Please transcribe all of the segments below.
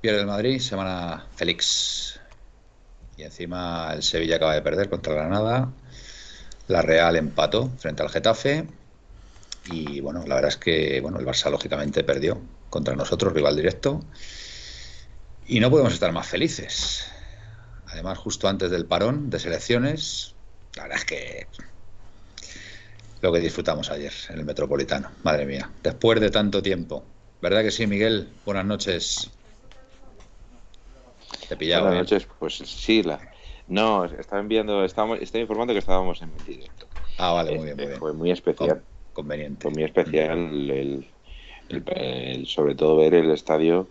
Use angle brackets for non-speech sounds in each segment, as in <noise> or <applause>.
pierde el Madrid, semana Félix. Y encima el Sevilla acaba de perder contra Granada. La Real empató frente al Getafe. Y bueno, la verdad es que bueno, el Barça lógicamente perdió contra nosotros, rival directo. Y no podemos estar más felices. Además, justo antes del parón de selecciones, la verdad es que lo que disfrutamos ayer en el Metropolitano, madre mía, después de tanto tiempo. ¿Verdad que sí, Miguel? Buenas noches. Te. Buenas ¿eh? noches, pues sí, la... no, estaba enviando, estábamos, estaba informando que estábamos en directo. Ah, vale, muy bien, muy este, bien. Fue muy especial. conveniente. Fue muy especial, el, el, sobre todo ver el estadio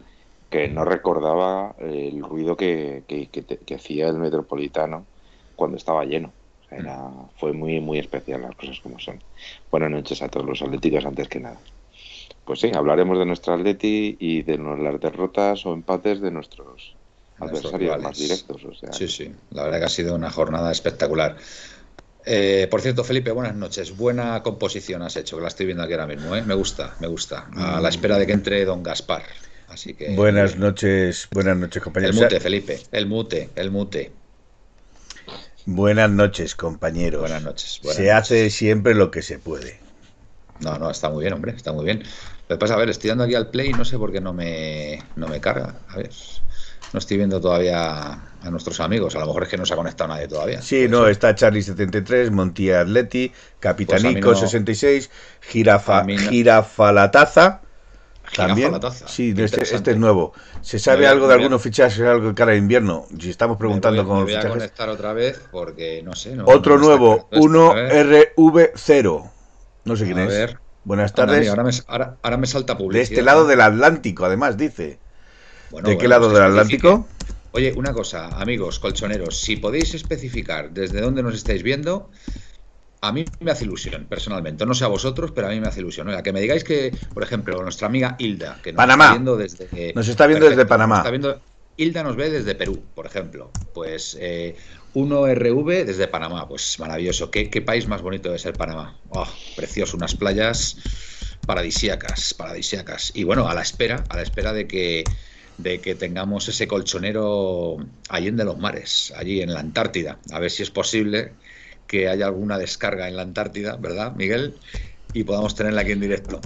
que no recordaba el ruido que, que, que hacía el Metropolitano cuando estaba lleno. Era, fue muy, muy especial las cosas como son. Buenas noches a todos los atléticos antes que nada. Pues sí, hablaremos de nuestra atleti y de las derrotas o empates de nuestros adversarios más directos. O sea, sí, sí, la verdad que ha sido una jornada espectacular. Eh, por cierto, Felipe, buenas noches. Buena composición has hecho, que la estoy viendo aquí ahora mismo. ¿eh? Me gusta, me gusta. A la espera de que entre don Gaspar. Así que. Buenas noches, buenas noches, compañeros. El mute, Felipe, el mute, el mute. Buenas noches, compañeros. Buenas noches. se hace siempre lo que se puede. No, no, está muy bien, hombre, está muy bien. Lo que pasa, a ver, estoy dando aquí al play y no sé por qué no me, no me carga. A ver, no estoy viendo todavía a nuestros amigos. A lo mejor es que no se ha conectado nadie todavía. Sí, no, está Charlie73, Montilla Atleti, Capitanico 66, Girafa, Girafalataza. También, sí, este, este, es nuevo. ¿Se sabe algo de algunos fichajes, algo de cara de invierno? Si estamos preguntando con los fichajes. Voy a conectar otra vez porque no sé. Otro nuevo, 1RV0. No sé quién es. Buenas tardes. ahora, me, ahora, me, salta publicidad. De este lado del Atlántico, además, dice. ¿De qué lado del Atlántico? Oye, una cosa, amigos colchoneros, si podéis especificar desde dónde nos estáis viendo, a mí me hace ilusión, personalmente. No sé a vosotros, pero a mí me hace ilusión. Oiga, que me digáis que, por ejemplo, nuestra amiga Hilda, que nos Panamá. está viendo desde. Nos está viendo desde Panamá. está viendo, Hilda nos ve desde Perú, por ejemplo. Pues eh, 1RV desde Panamá. Pues maravilloso. ¿Qué, ¿Qué, país más bonito debe ser Panamá? Oh, precioso, unas playas paradisíacas, paradisíacas. Y bueno, a la espera, a la espera de que de que tengamos ese colchonero allí en de los mares, allí en la Antártida. A ver si es posible que haya alguna descarga en la Antártida, ¿verdad, Miguel? Y podamos tenerla aquí en directo.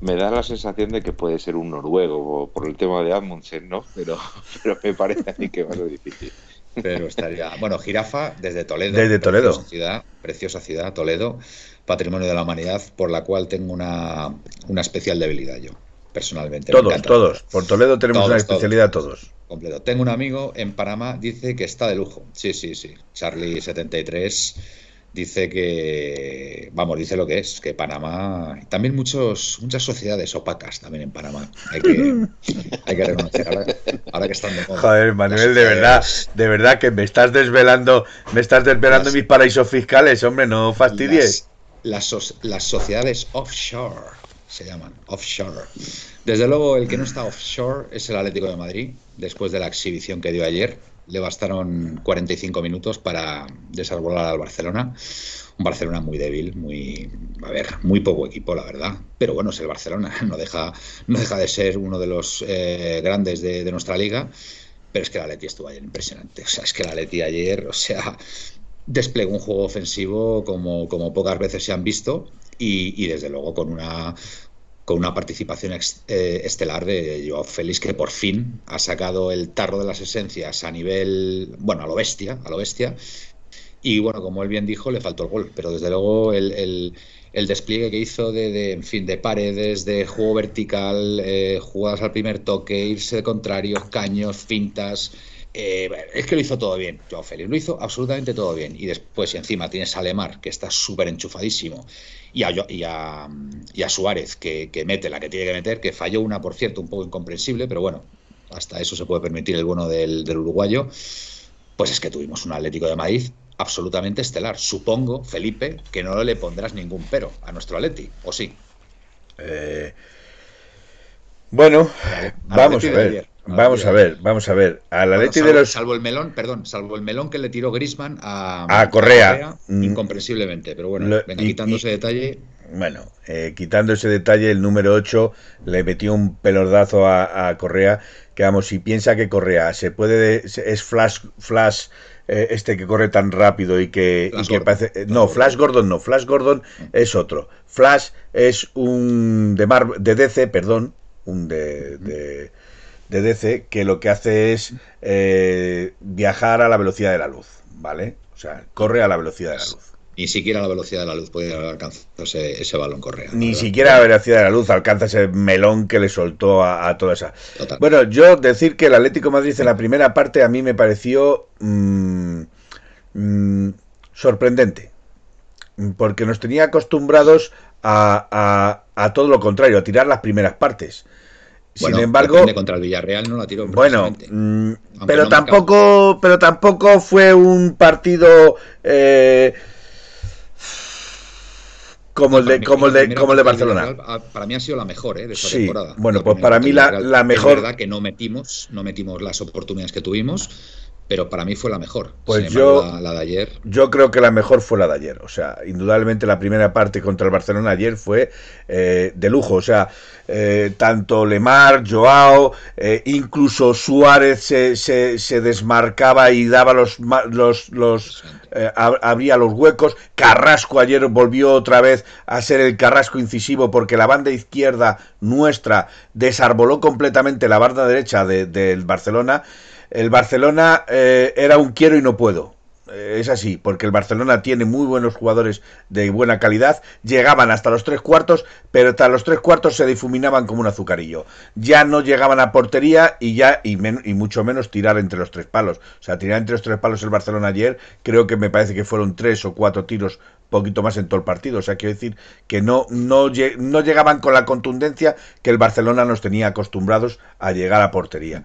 Me da la sensación de que puede ser un noruego por el tema de Amundsen, ¿no? Pero, pero me parece a mí que va a ser difícil. Pero estaría. Bueno, Jirafa desde Toledo. Desde Toledo. Preciosa ciudad, preciosa ciudad, Toledo, patrimonio de la humanidad, por la cual tengo una, una especial debilidad yo, personalmente. Todos, todos. Por Toledo tenemos una especialidad todos completo. Tengo un amigo en Panamá, dice que está de lujo. Sí, sí, sí. Charlie73 dice que, vamos, dice lo que es, que Panamá, también muchos, muchas sociedades opacas también en Panamá. Hay que, <laughs> hay que reconocer, ahora, que están de Joder, Manuel, de verdad, de verdad que me estás desvelando, me estás desvelando mis paraísos fiscales, hombre, no fastidies. Las, las, las sociedades offshore se llaman, offshore. Desde luego, el que no está offshore es el Atlético de Madrid, después de la exhibición que dio ayer. Le bastaron 45 minutos para desarbolar al Barcelona. Un Barcelona muy débil, muy, a ver, muy poco equipo, la verdad. Pero bueno, es el Barcelona, <laughs> no deja, no deja de ser uno de los eh, grandes de, nuestra liga. Pero es que el Atleti estuvo ayer impresionante. O sea, es que el Atleti ayer, o sea, desplegó un juego ofensivo como, como pocas veces se han visto y, y desde luego con una con una participación eh, estelar de Joao Félix, que por fin ha sacado el tarro de las esencias a nivel, bueno, a lo bestia, a lo bestia. Y bueno, como él bien dijo, le faltó el gol, pero desde luego el, despliegue que hizo de, en fin, de paredes, de juego vertical, eh, jugadas al primer toque, irse de contrarios, caños, fintas, eh, es que lo hizo todo bien, Joao Félix, lo hizo absolutamente todo bien. Y después, encima, tienes a que está súper enchufadísimo, y a, y a, Suárez, que, mete la que tiene que meter, que falló una, por cierto, un poco incomprensible, pero bueno, hasta eso se puede permitir el bueno del, uruguayo. Pues es que tuvimos un Atlético de Madrid absolutamente estelar. Supongo, Felipe, que no le pondrás ningún pero a nuestro Atleti, ¿o sí? Eh, bueno, vamos a ver. Vamos a ver, vamos a ver. A la salvo, de los. Salvo el melón, perdón, salvo el melón que le tiró Grisman a, Correa. Mm. incomprensiblemente. Pero bueno, venga, quitando ese detalle. Bueno, eh, quitando ese detalle, el número 8 le metió un pelordazo a, Correa. Que vamos, si piensa que Correa se puede. Es Flash. Flash eh, este que corre tan rápido y que, parece. Eh, no, Flash Gordon no. Flash Gordon es otro. Flash es un. de, Mar, de DC, perdón. Un de de DC que lo que hace es eh, viajar a la velocidad de la luz, ¿vale? O sea, corre a la velocidad de la luz. Ni siquiera a la velocidad de la luz puede alcanzar ese, balón correa. Ni siquiera a la velocidad de la luz alcanza ese melón que le soltó a, toda esa. Bueno, yo decir que el Atlético Madrid en la primera parte a mí me pareció mm, mm, sorprendente. Porque nos tenía acostumbrados a, a, todo lo contrario, a tirar las primeras partes. Sin embargo, contra el Villarreal no la tiró. Bueno, mm, pero tampoco, pero tampoco fue un partido eh, como el de, como el de, como el de Barcelona. Para mí ha sido la mejor ¿eh? de esta temporada. Bueno, pues para mí la, la mejor. Es verdad que no metimos, no metimos las oportunidades que tuvimos pero para mí fue la mejor. Pues yo, la, de ayer. Yo creo que la mejor fue la de ayer. O sea, indudablemente la primera parte contra el Barcelona ayer fue eh, de lujo. O sea, eh, tanto Lemar, Joao, eh, incluso Suárez se, se, desmarcaba y daba los, los, los abría los huecos. Carrasco ayer volvió otra vez a ser el Carrasco incisivo porque la banda izquierda nuestra desarboló completamente la banda derecha del Barcelona el Barcelona eh, era un quiero y no puedo. Eh, es así, porque el Barcelona tiene muy buenos jugadores de buena calidad. Llegaban hasta los tres cuartos, pero hasta los tres cuartos se difuminaban como un azucarillo. Ya no llegaban a portería y ya y, mucho menos tirar entre los tres palos. O sea, tirar entre los tres palos el Barcelona ayer, creo que me parece que fueron tres o cuatro tiros poquito más en todo el partido. O sea, quiero decir que no, no llegaban con la contundencia que el Barcelona nos tenía acostumbrados a llegar a portería.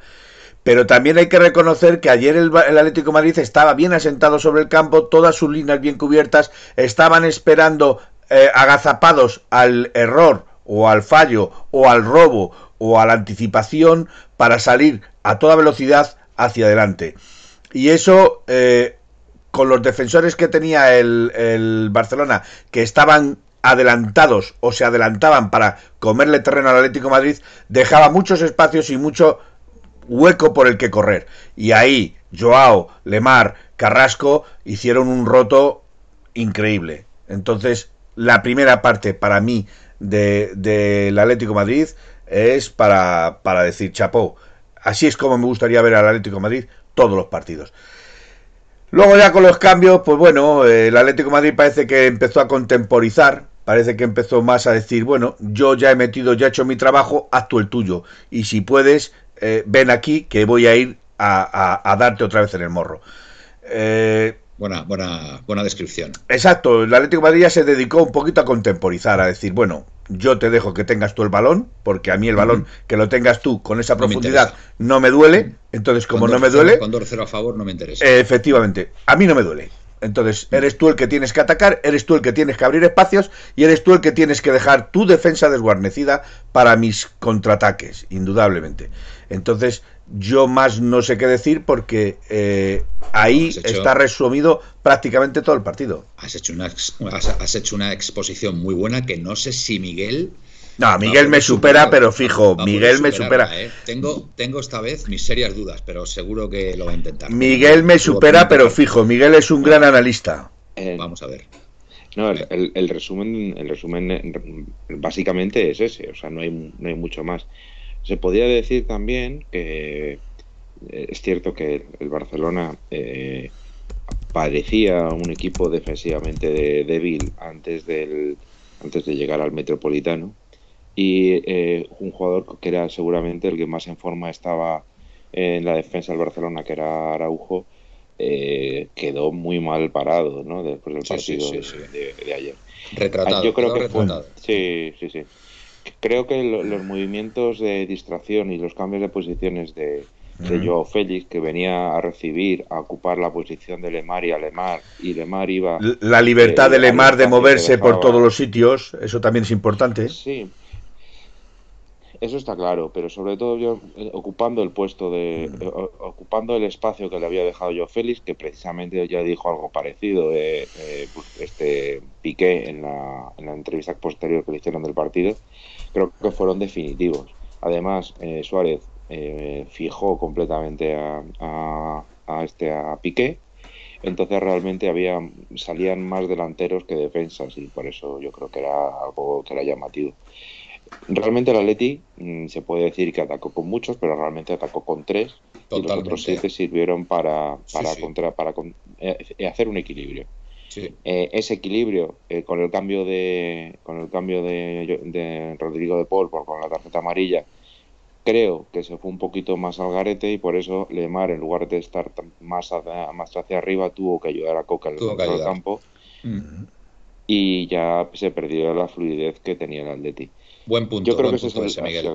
Pero también hay que reconocer que ayer el, Atlético Madrid estaba bien asentado sobre el campo, todas sus líneas bien cubiertas, estaban esperando eh, agazapados al error o al fallo o al robo o a la anticipación para salir a toda velocidad hacia adelante. Y eso, eh, con los defensores que tenía el, el Barcelona, que estaban adelantados o se adelantaban para comerle terreno al Atlético Madrid, dejaba muchos espacios y mucho hueco por el que correr. Y ahí Joao, Lemar, Carrasco hicieron un roto increíble. Entonces, la primera parte para mí del de, Atlético Madrid es para, para decir chapó. Así es como me gustaría ver al Atlético Madrid todos los partidos. Luego ya con los cambios, pues bueno, el Atlético Madrid parece que empezó a contemporizar, parece que empezó más a decir, bueno, yo ya he metido, ya he hecho mi trabajo, haz tú el tuyo. Y si puedes, eh, ven aquí que voy a ir a, darte otra vez en el morro. Eh, buena, buena, buena descripción. Exacto, el Atlético de Madrid ya se dedicó un poquito a contemporizar, a decir, bueno, yo te dejo que tengas tú el balón, porque a mí el balón que lo tengas tú con esa profundidad no me, duele, entonces como no me duele... Con 2-0 a favor no me interesa. efectivamente, a mí no me duele. Entonces, eres tú el que tienes que atacar, eres tú el que tienes que abrir espacios y eres tú el que tienes que dejar tu defensa desguarnecida para mis contraataques, indudablemente. Entonces, yo más no sé qué decir porque eh, ahí está resumido prácticamente todo el partido. Has hecho, una, has, hecho una exposición muy buena que no sé si Miguel no, Miguel me supera, pero fijo, Miguel me supera. ¿eh? Tengo, tengo esta vez mis serias dudas, pero seguro que lo va a intentar. Miguel me supera, pero fijo, Miguel es un gran analista. Vamos a ver. No, el, resumen, el resumen básicamente es ese, o sea, no hay, no hay mucho más. Se podría decir también que eh, es cierto que el Barcelona eh, parecía un equipo defensivamente débil antes del antes de llegar al Metropolitano y eh, un jugador que era seguramente el que más en forma estaba en la defensa del Barcelona, que era Araujo, eh, quedó muy mal parado ¿no? después del partido de, ayer. Retratado. Yo creo que sí, sí, sí. Creo que los movimientos de distracción y los cambios de posiciones de, de Joao Félix, que venía a recibir, a ocupar la posición de Lemar y a Lemar, y Lemar iba... La libertad eh, de Lemar de moverse por todos los sitios, eso también es importante. Sí, eso está claro, pero sobre todo yo eh, ocupando el puesto de, eh, ocupando el espacio que le había dejado yo Félix, que precisamente ya dijo algo parecido, eh, pues, este Piqué en la, en la entrevista posterior que le hicieron del partido, creo que fueron definitivos. Además, Suárez fijó completamente a, a, este a Piqué, entonces realmente había salían más delanteros que defensas y por eso yo creo que era algo que era llamativo. Realmente el Atleti mm, se puede decir que atacó con muchos, pero realmente atacó con tres. Y los otros siete sirvieron para, para, Contra, para eh, hacer un equilibrio. Eh, ese equilibrio eh, con el cambio de con el cambio de, Rodrigo de Paul por con la tarjeta amarilla creo que se fue un poquito más al garete y por eso Lemar en lugar de estar más hacia, más hacia arriba tuvo que ayudar a Coca en el campo. Mm. y ya se perdió la fluidez que tenía el Atleti Buen punto. Yo creo que es ese Miguel.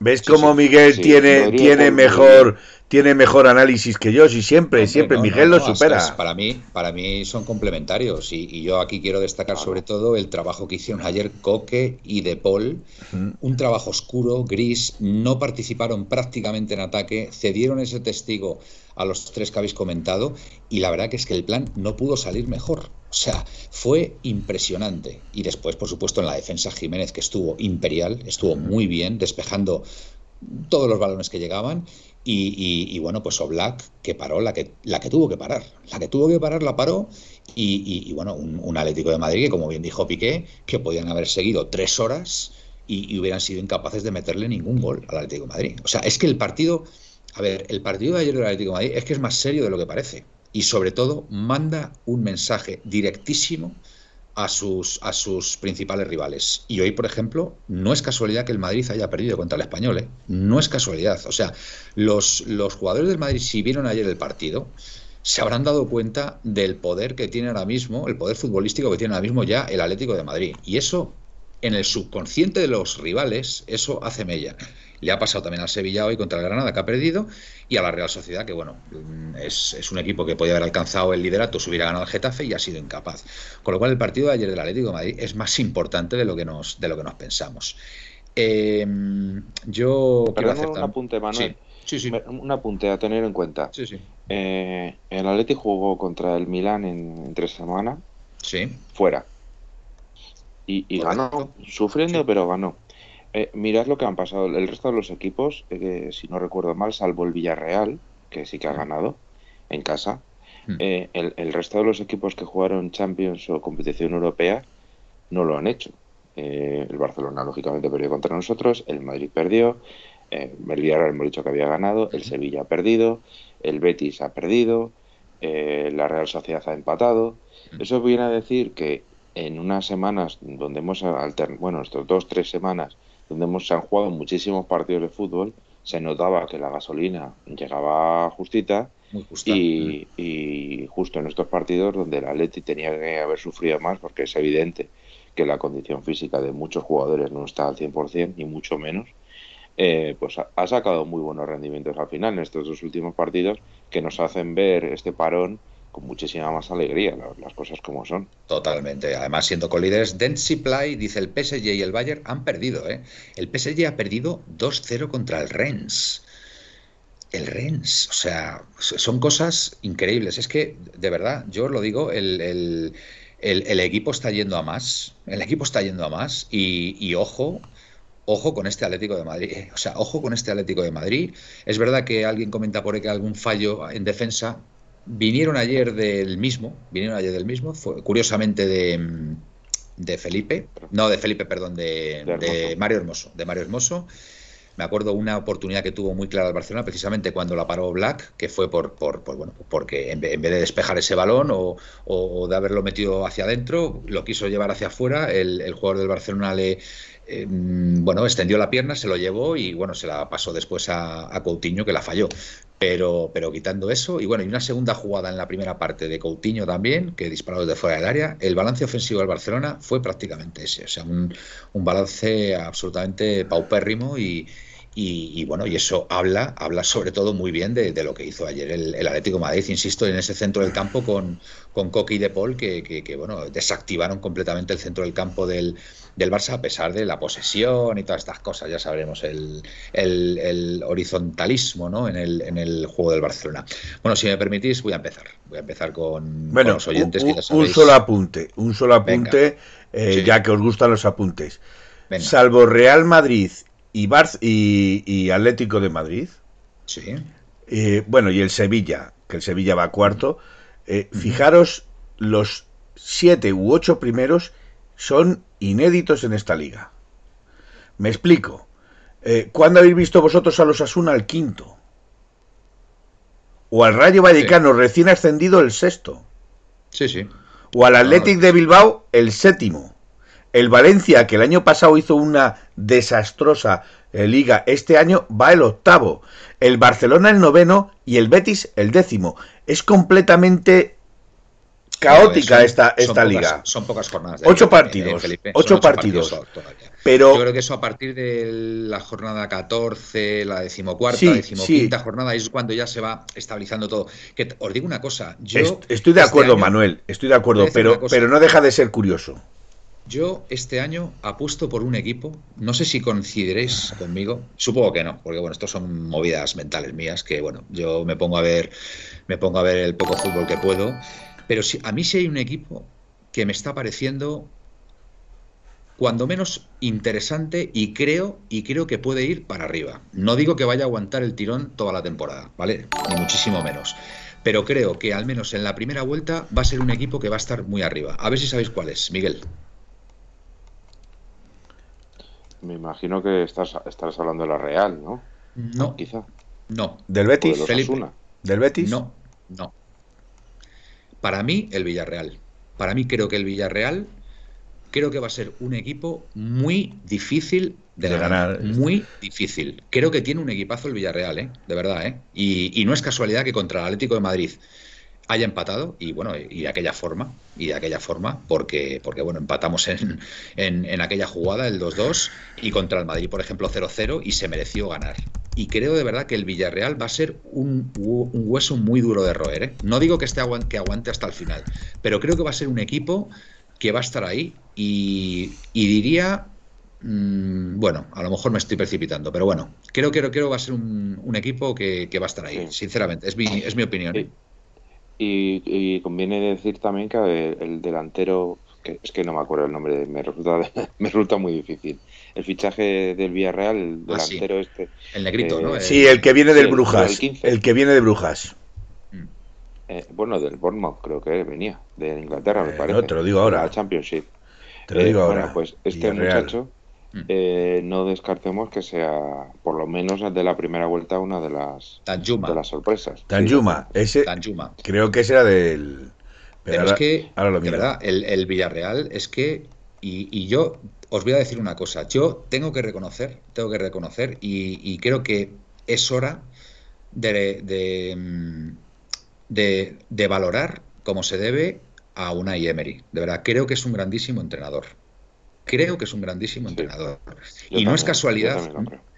¿Ves cómo Miguel tiene, tiene mejor tiene mejor análisis que yo? Si siempre, siempre Miguel lo supera. para mí, para mí son complementarios y, yo aquí quiero destacar sobre todo el trabajo que hicieron ayer Coque y De Paul, un trabajo oscuro, gris, no participaron prácticamente en ataque, cedieron ese testigo a los tres que habéis comentado y la verdad que es que el plan no pudo salir mejor. O sea, fue impresionante. Y después, por supuesto, en la defensa Jiménez, que estuvo imperial, estuvo muy bien, despejando todos los balones que llegaban. Y, bueno, pues Oblak, que paró la que, la que tuvo que parar. La que tuvo que parar la paró. Y, bueno, un, Atlético de Madrid que, como bien dijo Piqué, que podían haber seguido tres horas y, y hubieran sido incapaces de meterle ningún gol al Atlético de Madrid. O sea, es que el partido a ver, el partido de ayer del Atlético de Madrid es que es más serio de lo que parece. Y sobre todo manda un mensaje directísimo a sus, a sus principales rivales. Y hoy, por ejemplo, no es casualidad que el Madrid haya perdido contra el español. ¿eh? No es casualidad. O sea, los, los jugadores del Madrid, si vieron ayer el partido, se habrán dado cuenta del poder que tiene ahora mismo, el poder futbolístico que tiene ahora mismo ya el Atlético de Madrid. Y eso, en el subconsciente de los rivales, eso hace mella. Le ha pasado también al Sevilla hoy contra el Granada, que ha perdido, y a la Real Sociedad, que bueno, es, un equipo que podía haber alcanzado el liderato, se hubiera ganado el Getafe y ha sido incapaz. Con lo cual, el partido de ayer del Atlético de Madrid es más importante de lo que nos, de lo que nos pensamos. Em, yo quiero hacer un apunte, Manuel. Sí. Sí, Un apunte a tener en cuenta. Sí, sí. Eh, el Atlético jugó contra el Milán en, tres semanas. Sí. Fuera. Y, ganó, sufriendo, pero ganó. Eh, mirad lo que han pasado. El resto de los equipos, eh, si no recuerdo mal, salvo el Villarreal, que sí que ha ganado en casa, hmm. eh, el, resto de los equipos que jugaron Champions o competición europea no lo han hecho. el Barcelona, lógicamente, perdió contra nosotros, el Madrid perdió, el Villarreal hemos dicho que había ganado, el. Sevilla ha perdido, el Betis ha perdido, la Real Sociedad ha empatado. Hmm. Eso viene a decir que en unas semanas donde hemos alternado, bueno, estos dos, tres semanas, donde hemos, se han jugado muchísimos partidos de fútbol, se notaba que la gasolina llegaba justita y, y, justo en estos partidos donde el Atleti tenía que haber sufrido más porque es evidente que la condición física de muchos jugadores no está al 100% ni mucho menos eh, pues ha, sacado muy buenos rendimientos al final en estos dos últimos partidos que nos hacen ver este parón muchísima más alegría, las, cosas como son. Totalmente. Además, siendo colíderes, Densiply dice el PSG y el Bayern han perdido. ¿eh? El PSG ha perdido 2-0 contra el Rennes. El Rennes, o sea, son cosas increíbles. Es que, de verdad, yo os lo digo, el, el, equipo está yendo a más. El equipo está yendo a más. Y, y ojo, ojo con este Atlético de Madrid. O sea, ojo con este Atlético de Madrid. Es verdad que alguien comenta por ahí que algún fallo en defensa vinieron ayer del mismo, vinieron ayer del mismo, curiosamente de, de Felipe, no de Felipe, perdón, de, de, Mario Hermoso, de Mario Hermoso. Me acuerdo una oportunidad que tuvo muy clara el Barcelona, precisamente cuando la paró Black, que fue por, por, bueno, porque en vez, de despejar ese balón o, de haberlo metido hacia adentro, lo quiso llevar hacia afuera. El, el jugador del Barcelona le, Em, bueno, extendió la pierna, se lo llevó y bueno, se la pasó después a, Coutinho que la falló. Pero, pero quitando eso, y bueno, y una segunda jugada en la primera parte de Coutinho también, que disparó desde fuera del área, el balance ofensivo del Barcelona fue prácticamente ese, o sea, un, un balance absolutamente paupérrimo y, y, bueno, y eso habla, habla sobre todo muy bien de, lo que hizo ayer el, Atlético Madrid, insisto, en ese centro del campo con, con y De Paul, que, que, bueno, desactivaron completamente el centro del campo del, del Barça a pesar de la posesión y todas estas cosas, ya sabremos, el, el, horizontalismo ¿no? en, el, en el juego del Barcelona. Bueno, si me permitís, voy a empezar. Voy a empezar con, los oyentes un, que ya Un solo apunte, un solo apunte, eh, ya que os gustan los apuntes. Salvo Real Madrid y, y, Atlético de Madrid. Sí. Eh, bueno, y el Sevilla, que el Sevilla va cuarto. Eh, fijaros, los siete u ocho primeros son inéditos en esta liga. Me explico. Eh, ¿Cuándo habéis visto vosotros a los Asuna al quinto? O al Rayo Vallecano recién ascendido el sexto. Sí, sí. O al Athletic de Bilbao el séptimo. El Valencia, que el año pasado hizo una desastrosa eh, liga, este año va el octavo. El Barcelona el noveno y el Betis el décimo. Es completamente caótica esta, esta liga. Son pocas jornadas. ocho partidos. ocho, partidos. pero yo creo que eso a partir de la jornada 14, la decimocuarta, sí, decimoquinta jornada, es cuando ya se va estabilizando todo. Que os digo una cosa. Yo estoy de este acuerdo, Manuel. Estoy de acuerdo, pero, pero no deja de ser curioso. Yo este año apuesto por un equipo, no sé si coincidiréis conmigo, supongo que no, porque bueno, esto son movidas mentales mías que bueno, yo me pongo a ver me pongo a ver el poco fútbol que puedo pero si, a mí sí hay un equipo que me está pareciendo cuando menos interesante y creo y creo que puede ir para arriba. No digo que vaya a aguantar el tirón toda la temporada, ¿vale? Ni muchísimo menos. Pero creo que al menos en la primera vuelta va a ser un equipo que va a estar muy arriba. A ver si sabéis cuál es, Miguel. Me imagino que estás, estás hablando de la Real, ¿no? No, quizá. No. ¿Del Betis? ¿Del Betis? No, no. Para mí, el Villarreal. Para mí creo que el Villarreal creo que va a ser un equipo muy difícil de, ganar. Muy difícil. Creo que tiene un equipazo el Villarreal, ¿eh? de verdad. ¿eh? Y, no es casualidad que contra el Atlético de Madrid haya empatado y bueno, y de aquella forma, y de aquella forma, porque, porque bueno, empatamos en, en, aquella jugada, el 2-2, y contra el Madrid, por ejemplo, 0-0, y se mereció ganar. Y creo de verdad que el Villarreal va a ser un, hueso muy duro de roer. ¿eh? No digo que, esté que aguante hasta el final, pero creo que va a ser un equipo que va a estar ahí y, diría mm, bueno, a lo mejor me estoy precipitando, pero bueno, creo que creo, va a ser un, equipo que, va a estar ahí, sinceramente, es mi, es mi opinión. Y, conviene decir también que el delantero, que es que no me acuerdo el nombre, me resulta, <laughs> me resulta muy difícil. El fichaje del Villarreal, el ah, delantero este. El negrito, ¿no? Eh, sí, el que viene del Brujas. El, que viene de Brujas. Mm. Eh, bueno, del Bournemouth creo que venía, de Inglaterra, me eh, parece. No, te lo digo ahora. La Championship. Te lo digo ahora. Bueno, pues este muchacho. Eh, no descartemos que sea, por lo menos de la primera vuelta, una de las, de las sorpresas. Tanjuma, ese, creo que ese era del... Pero, es que, de verdad, el, Villarreal es que, y, yo os voy a decir una cosa, yo tengo que reconocer, tengo que reconocer, y, creo que es hora de, de, de, valorar como se debe a Unai Emery. De verdad, creo que es un grandísimo entrenador creo que es un grandísimo entrenador. y no es casualidad,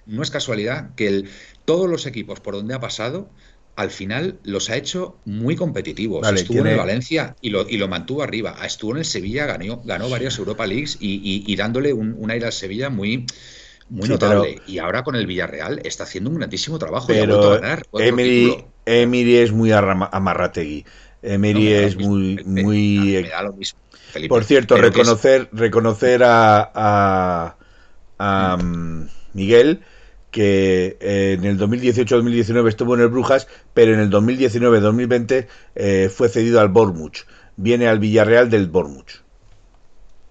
no es casualidad que el, todos los equipos por donde ha pasado, al final los ha hecho muy competitivos. estuvo en Valencia y lo, y lo mantuvo arriba. Estuvo en el Sevilla, ganó, ganó varias Europa Leagues y, dándole un, aire al Sevilla muy, muy notable. Y ahora con el Villarreal está haciendo un grandísimo trabajo. Pero Emery, es muy amarrategui. Emery es muy, muy. Por cierto, reconocer, reconocer a, a, mm, Miguel que eh, en el 2018-2019 estuvo en el Brujas, pero en el 2019-2020 eh, fue cedido al Bournemouth. Viene al Villarreal del Bournemouth.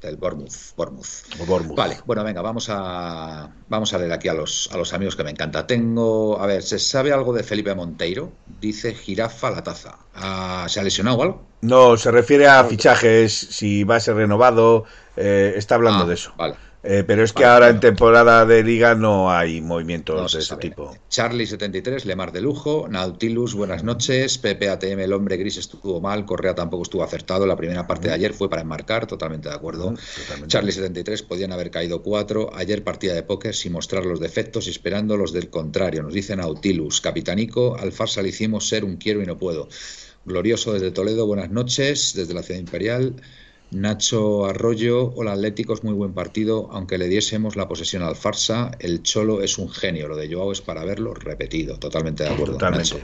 Del Bournemouth, Bournemouth. Vale, bueno, venga, vamos a vamos a leer aquí a los a los amigos que me encanta. Tengo, a ver, ¿se sabe algo de Felipe Monteiro? Dice Jirafa la taza. Ah, ¿Se ha lesionado o algo? No, se refiere a fichajes, si va a ser renovado, eh, está hablando ah, de eso. Vale. Eh, pero es que ahora en temporada de liga no hay movimientos de ese tipo. Charlie73, Lemar de lujo, Nautilus, buenas noches, Pepe ATM, el hombre gris estuvo mal, Correa tampoco estuvo acertado, la primera parte de ayer fue para enmarcar, totalmente de acuerdo. Charlie73, podían haber caído cuatro, ayer partida de póker sin mostrar los defectos y esperando los del contrario, nos dice Nautilus, Capitanico, al farsa le hicimos ser un quiero y no puedo. Glorioso desde Toledo, buenas noches, desde la ciudad imperial. Nacho Arroyo, hola Atléticos, muy buen partido. Aunque le diésemos la posesión al Farsa, el Cholo es un genio. Lo de Joao es para verlo repetido. Totalmente de acuerdo. Totalmente.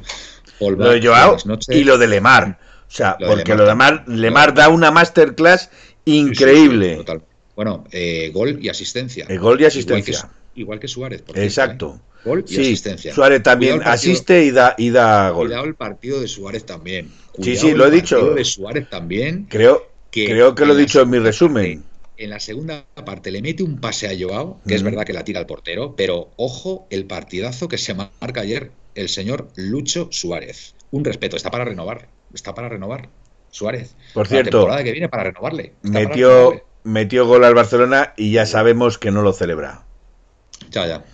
lo de Joao y lo de Lemar. O sea, porque lo de Lemar, Lemar da una masterclass increíble. bueno, eh, gol y asistencia. El gol y asistencia. Igual que, Suárez. Exacto. ¿eh? Gol y asistencia. Suárez también asiste y da, y da gol. Cuidado el partido de Suárez también. sí, sí, lo he dicho. de Suárez también. Creo, Creo que lo he dicho en mi resumen. En la segunda parte le mete un pase a Joao, que es verdad que la tira al portero, pero ojo el partidazo que se marca ayer el señor Lucho Suárez. Un respeto, está para renovar, está para renovar. Suárez. Por cierto, la temporada que viene para renovarle. Metió, metió gol al Barcelona y ya sabemos que no lo celebra. Ya, ya.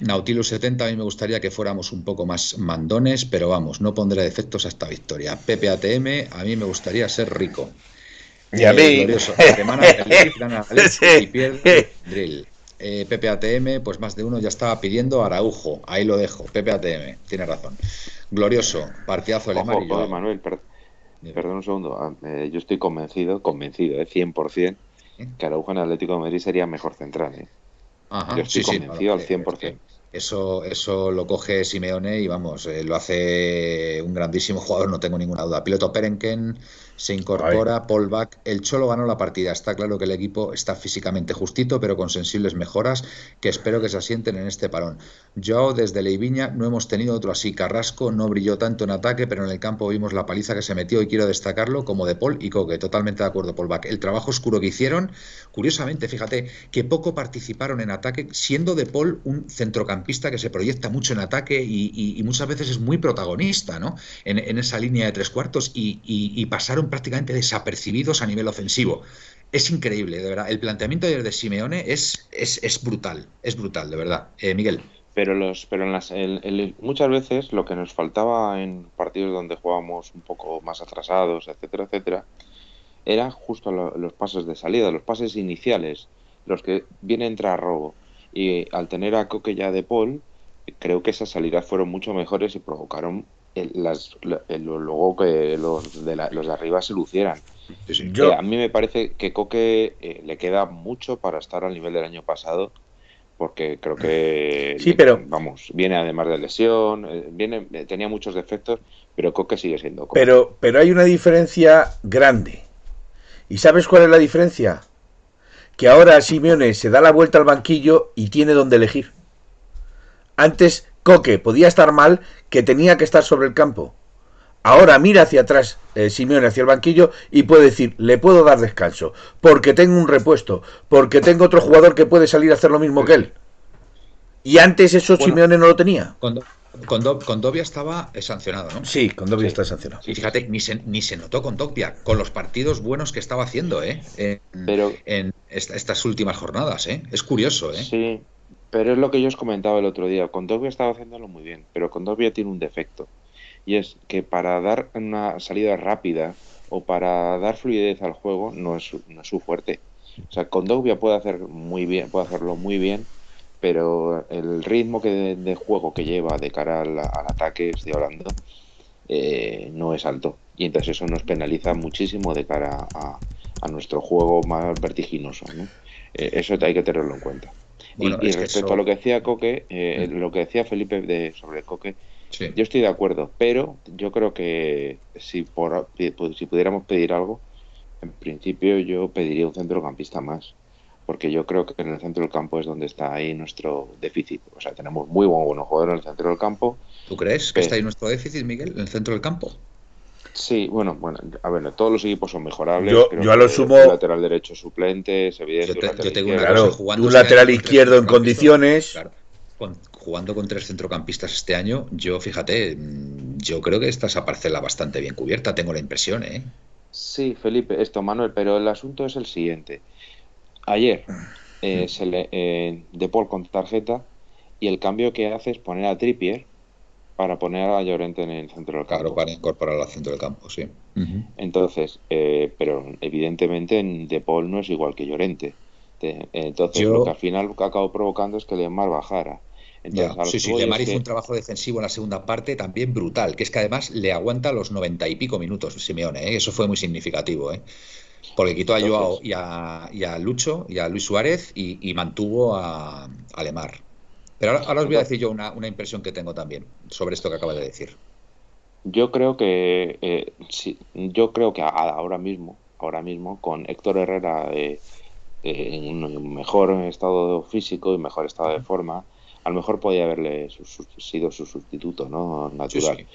Nautilus 70, a mí me gustaría que fuéramos un poco más mandones, pero vamos, no pondré defectos a esta victoria. PPATM, a mí me gustaría ser rico. Y a mí. <laughs> y pierde drill. Eh, PPATM, pues más de uno ya estaba pidiendo Araujo. Ahí lo dejo. PPATM, tiene razón. Glorioso, partidazo de Manuel, perdón un segundo. Ah, eh, yo estoy convencido, convencido, eh, 100%, que Araujo en Atlético de Madrid sería mejor central. Eh. yo estoy convencido al 100%. Eso, eso lo coge Simeone y vamos, lo hace un grandísimo jugador, no tengo ninguna duda. Piloto Perenken, se incorpora Paul. El Cholo ganó la partida. Está claro que el equipo está físicamente justito, pero con sensibles mejoras que espero que se asienten en este parón. Yo, desde Leiviña, no hemos tenido otro así. Carrasco no brilló tanto en ataque, pero en el campo vimos la paliza que se metió y quiero destacarlo como de Paul y Coque. Totalmente de acuerdo, Paul Bach. El trabajo oscuro que hicieron, curiosamente, fíjate, que poco participaron en ataque, siendo de Paul un centrocampista que se proyecta mucho en ataque y, muchas veces es muy protagonista, ¿no? En, esa línea de tres cuartos y, y pasaron prácticamente desapercibidos a nivel ofensivo. Es increíble, de verdad. El planteamiento de Simeone es, es, brutal, es brutal, de verdad. Eh, Miguel. Pero, los, pero en las, muchas veces lo que nos faltaba en partidos donde jugábamos un poco más atrasados, etcétera, etcétera, era justo los pases de salida, los pases iniciales, los que viene a entrar a robo. Y al tener a Coque ya de Paul, creo que esas salidas fueron mucho mejores y provocaron las, luego que los de, los de arriba se lucieran. Eh, a mí me parece que Coque eh, le queda mucho para estar al nivel del año pasado, porque creo que sí, pero vamos viene además de lesión, eh, viene tenía muchos defectos, pero Coque sigue siendo. Coque. Pero pero hay una diferencia grande. ¿Y sabes cuál es la diferencia? Que ahora Simeone se da la vuelta al banquillo y tiene donde elegir. Antes Coque podía estar mal, que tenía que estar sobre el campo. Ahora mira hacia atrás eh, Simeone hacia el banquillo y puede decir, le puedo dar descanso, porque tengo un repuesto, porque tengo otro jugador que puede salir a hacer lo mismo que él. Y antes eso Simeone no lo tenía. Cuando, con, Dobia estaba sancionado, ¿no? Sí, con Dobia está sancionado. Y fíjate, ni se, ni se notó con Dobia, con los partidos buenos que estaba haciendo, ¿eh? En, Pero, en estas últimas jornadas, ¿eh? Es curioso, ¿eh? Sí, pero es lo que yo os comentaba el otro día. Con Condovia estaba haciéndolo muy bien, pero con Condovia tiene un defecto. Y es que para dar una salida rápida o para dar fluidez al juego no es, no es su fuerte. O sea, Condovia puede hacer muy bien, puede hacerlo muy bien, pero el ritmo que de, juego que lleva de cara al, ataque, estoy hablando, eh, no es alto. Y entonces eso nos penaliza muchísimo de cara a, nuestro juego más vertiginoso. Eh, eso hay que tenerlo en cuenta y, respecto a lo que decía Coque, eh, mm. lo que decía Felipe de, sobre Coque, yo estoy de acuerdo, pero yo creo que si, por, si pudiéramos pedir algo, en principio yo pediría un centrocampista más, porque yo creo que en el centro del campo es donde está ahí nuestro déficit. O sea, tenemos muy buenos jugadores en el centro del campo. ¿Tú crees que está ahí nuestro déficit, Miguel, en el centro del campo? Sí, bueno, bueno, a ver, todos los equipos son mejorables. Yo, yo a lo sumo. lateral derecho suplente, es evidente. Yo, tengo claro, un lateral izquierdo en condiciones. jugando con tres centrocampistas este año, yo fíjate, mm, yo creo que está esa parcela bastante bien cubierta, tengo la impresión, ¿eh? Sí, Felipe, esto, Manuel, pero el asunto es el siguiente. Ayer eh, se le, eh, De Paul con tarjeta y el cambio que hace es poner a Trippier para poner a Llorente en el centro del campo. Claro, para incorporar al centro del campo, sí. Entonces, eh, pero evidentemente De Paul no es igual que Llorente. entonces, lo que al final acabó provocando es que Lemar bajara. Entonces, sí, sí, Lemar hizo un trabajo defensivo en la segunda parte también brutal, que es que además le aguanta los noventa y pico minutos Simeone, ¿eh? eso fue muy significativo. ¿eh? Porque quitó a Joao y a, Lucho y a Luis Suárez y, mantuvo a, a, Lemar. Pero ahora, os voy a decir yo una, impresión que tengo también sobre esto que acaba de decir. Yo creo que eh, yo creo que ahora mismo, ahora mismo, con Héctor Herrera eh, en un mejor estado físico y mejor estado de forma, a lo mejor podía haberle sido su sustituto, ¿no? Natural.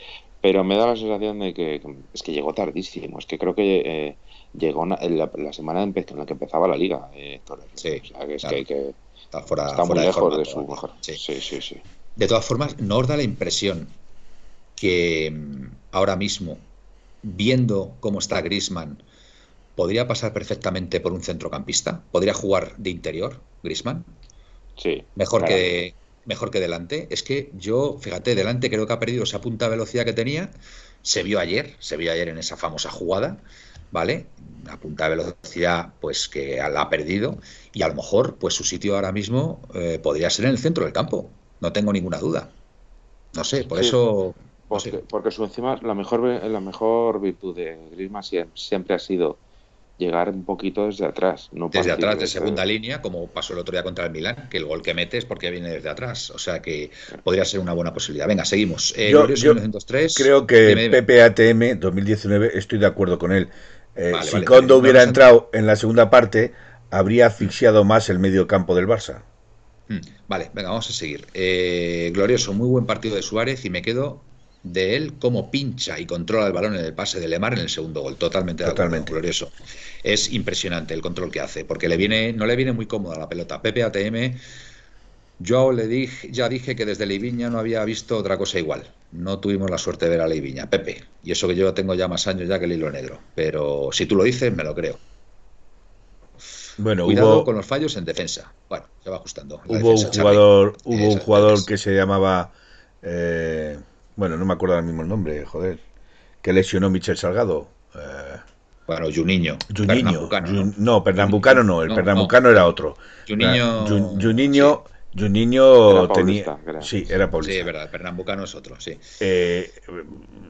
Pero me da la sensación de que, es que llegó tardísimo. Es que creo que eh, llegó en la, semana en la que empezaba la liga. Eh, sí, está, fuera, muy lejos de, su mejor. Sí. sí, sí, De todas formas, ¿no os da la impresión que mm, ahora mismo, viendo cómo está Grisman, podría pasar perfectamente por un centrocampista? ¿Podría jugar de interior, Grisman? Sí. Mejor que mejor que delante. Es que yo, fíjate, delante creo que ha perdido esa punta de velocidad que tenía. Se vio ayer, se vio ayer en esa famosa jugada. ¿Vale? A punta de velocidad, pues que la ha perdido y a lo mejor, pues su sitio ahora mismo eh, podría ser en el centro del campo. No tengo ninguna duda. No sé, por eso. Porque, su encima la mejor la mejor virtud de Griezmann siempre ha sido llegar un poquito desde atrás. No desde atrás, de segunda línea, como pasó el otro día contra el Milán, que el gol que mete es porque viene desde atrás. O sea que podría ser una buena posibilidad. Venga, seguimos. Eh, yo, creo que PPATM 2019, estoy de acuerdo con él. Eh, si Condo hubiera entrado en la segunda parte, habría asfixiado más el medio campo del Barça. Hmm, vale, venga, vamos a seguir. Eh, glorioso, muy buen partido de Suárez y me quedo de él como pincha y controla el balón en el pase de Lemar en el segundo gol. Totalmente, Totalmente. glorioso. Es impresionante el control que hace, porque le viene, no le viene muy cómoda la pelota. Pepe ATM, yo le dije, ya dije que desde Leiviña no había visto otra cosa igual. No tuvimos la suerte de ver a Leiviña, Pepe. Y eso que yo tengo ya más años ya que el hilo negro. Pero si tú lo dices, me lo creo. Bueno, Cuidado con los fallos en defensa. Bueno, se va ajustando. Hubo un jugador, hubo un jugador que se llamaba eh, bueno, no me acuerdo ahora mismo el nombre, joder, que lesionó Michel Salgado. Eh, bueno, Juninho. Juninho. no, Pernambucano no, el Pernambucano era otro. Juninho. Juninho. Juninho tenía. Sí, era Paulista. Sí, es verdad, Pernambucano es otro, sí. Eh,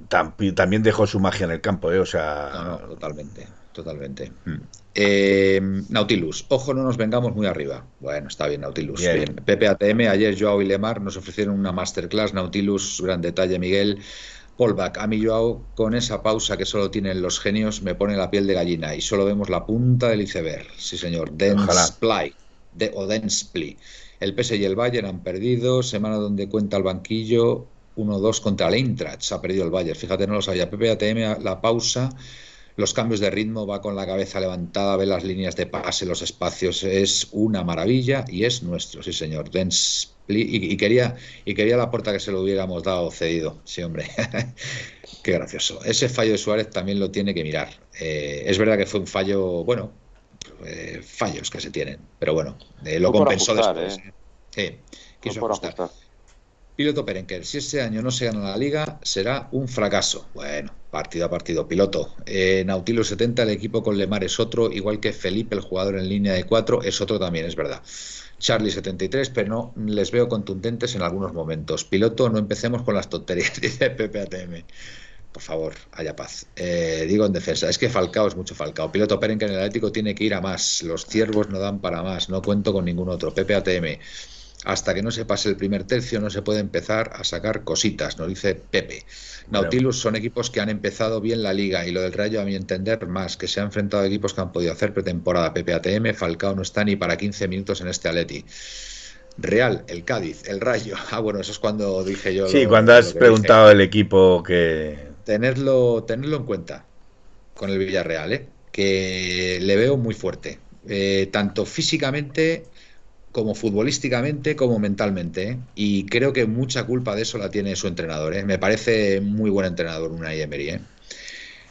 también dejó su magia en el campo, ¿eh? O sea. No, no, totalmente, totalmente. Hmm. Eh, Nautilus, ojo, no nos vengamos muy arriba. Bueno, está bien, Nautilus. Bien. PPATM, ayer Joao y Lemar nos ofrecieron una masterclass. Nautilus, gran detalle, Miguel. Polback, a mí Joao, con esa pausa que solo tienen los genios, me pone la piel de gallina y solo vemos la punta del iceberg. Sí, señor. Densply, de, o Densply. El PS y el Bayern han perdido. Semana donde cuenta el banquillo. 1-2 contra el Eintracht. Ha perdido el Bayern. Fíjate, no lo sabía. PPATM, la pausa los cambios de ritmo, va con la cabeza levantada, ve las líneas de pase, los espacios, es una maravilla y es nuestro, sí señor. y, quería y quería la puerta que se lo hubiéramos dado cedido, sí hombre. <laughs> Qué gracioso. Ese fallo de Suárez también lo tiene que mirar. Eh, es verdad que fue un fallo, bueno, eh, fallos que se tienen, pero bueno, eh, lo compensó después. Sí, quiso ajustar. Piloto Perenker, si este año no se gana la liga, será un fracaso. Bueno, partido a partido. Piloto, eh, Nautilus 70, el equipo con Lemar es otro, igual que Felipe, el jugador en línea de 4, es otro también, es verdad. Charlie 73, pero no les veo contundentes en algunos momentos. Piloto, no empecemos con las tonterías, <laughs> dice PPATM. Por favor, haya paz. Eh, digo en defensa, es que Falcao es mucho Falcao. Piloto Perenker en el Atlético tiene que ir a más. Los ciervos no dan para más. No cuento con ningún otro. PPATM. hasta que no se pase el primer tercio no se puede empezar a sacar cositas, nos dice Pepe. Nautilus son equipos que han empezado bien la liga y lo del Rayo, a mi entender, más, que se han enfrentado a equipos que han podido hacer pretemporada. Pepe ATM, Falcao no está ni para 15 minutos en este Atleti. Real, el Cádiz, el Rayo. <laughs> Ah, bueno, eso es cuando dije yo. Sí, cuando has preguntado el equipo que. Tenerlo, tenerlo en cuenta con el Villarreal, ¿eh? que le veo muy fuerte. Eh, tanto físicamente como futbolísticamente como mentalmente. ¿eh? Y creo que mucha culpa de eso la tiene su entrenador. ¿eh? Me parece muy buen entrenador, Unai Emery. ¿eh?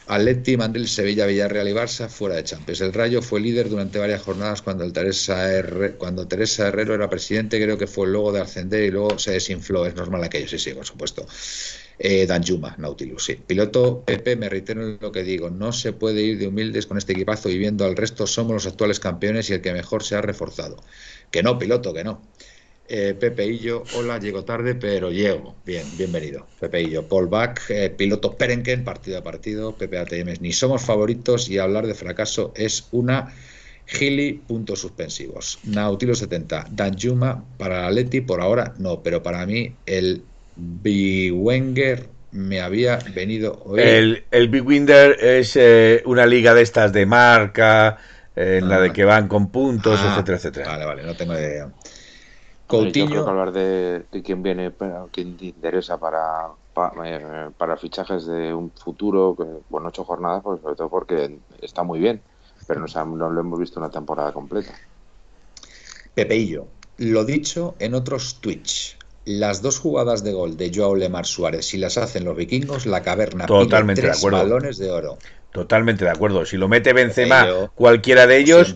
Atleti, Sevilla, Villarreal y Barça fuera de Champions. El Rayo fue líder durante varias jornadas cuando, Teresa, cuando Teresa Herrero era presidente. Creo que fue el logo de ascender y luego se desinfló. Es normal aquello, sí, sí, por supuesto. Eh, Danjuma, Nautilus, sí. Piloto Pepe, me reitero en lo que digo. No se puede ir de humildes con este equipazo y viendo al resto somos los actuales campeones y el que mejor se ha reforzado. Que no, piloto, que no. Eh, Pepeillo, hola, llego tarde, pero llego. Bien, bienvenido. Pepeillo, Paul Bach, eh, piloto Perenken, partido a partido, Pepe ATM. Ni somos favoritos y hablar de fracaso es una gili, puntos suspensivos. Nautilus 70, Danjuma para Leti, por ahora no, pero para mí el Wenger me había venido hoy. El, el Big Winder es eh, una liga de estas de marca, en la de ah. que van con puntos, ah, etcétera, etcétera. Vale, vale, no tengo idea. Coutinho. Yo creo que hablar de, de quién viene, quién te interesa para, eh, para, fichajes de un futuro, bueno, ocho jornadas, pues sobre todo porque está muy bien, pero no, no lo hemos visto una temporada completa. Pepeillo, lo dicho en otros Twitch, las dos jugadas de gol de Joao Lemar Suárez, si las hacen los vikingos, la caverna Totalmente tres de balones de oro. Totalmente de acuerdo. Si lo mete Benzema, cualquiera de ellos,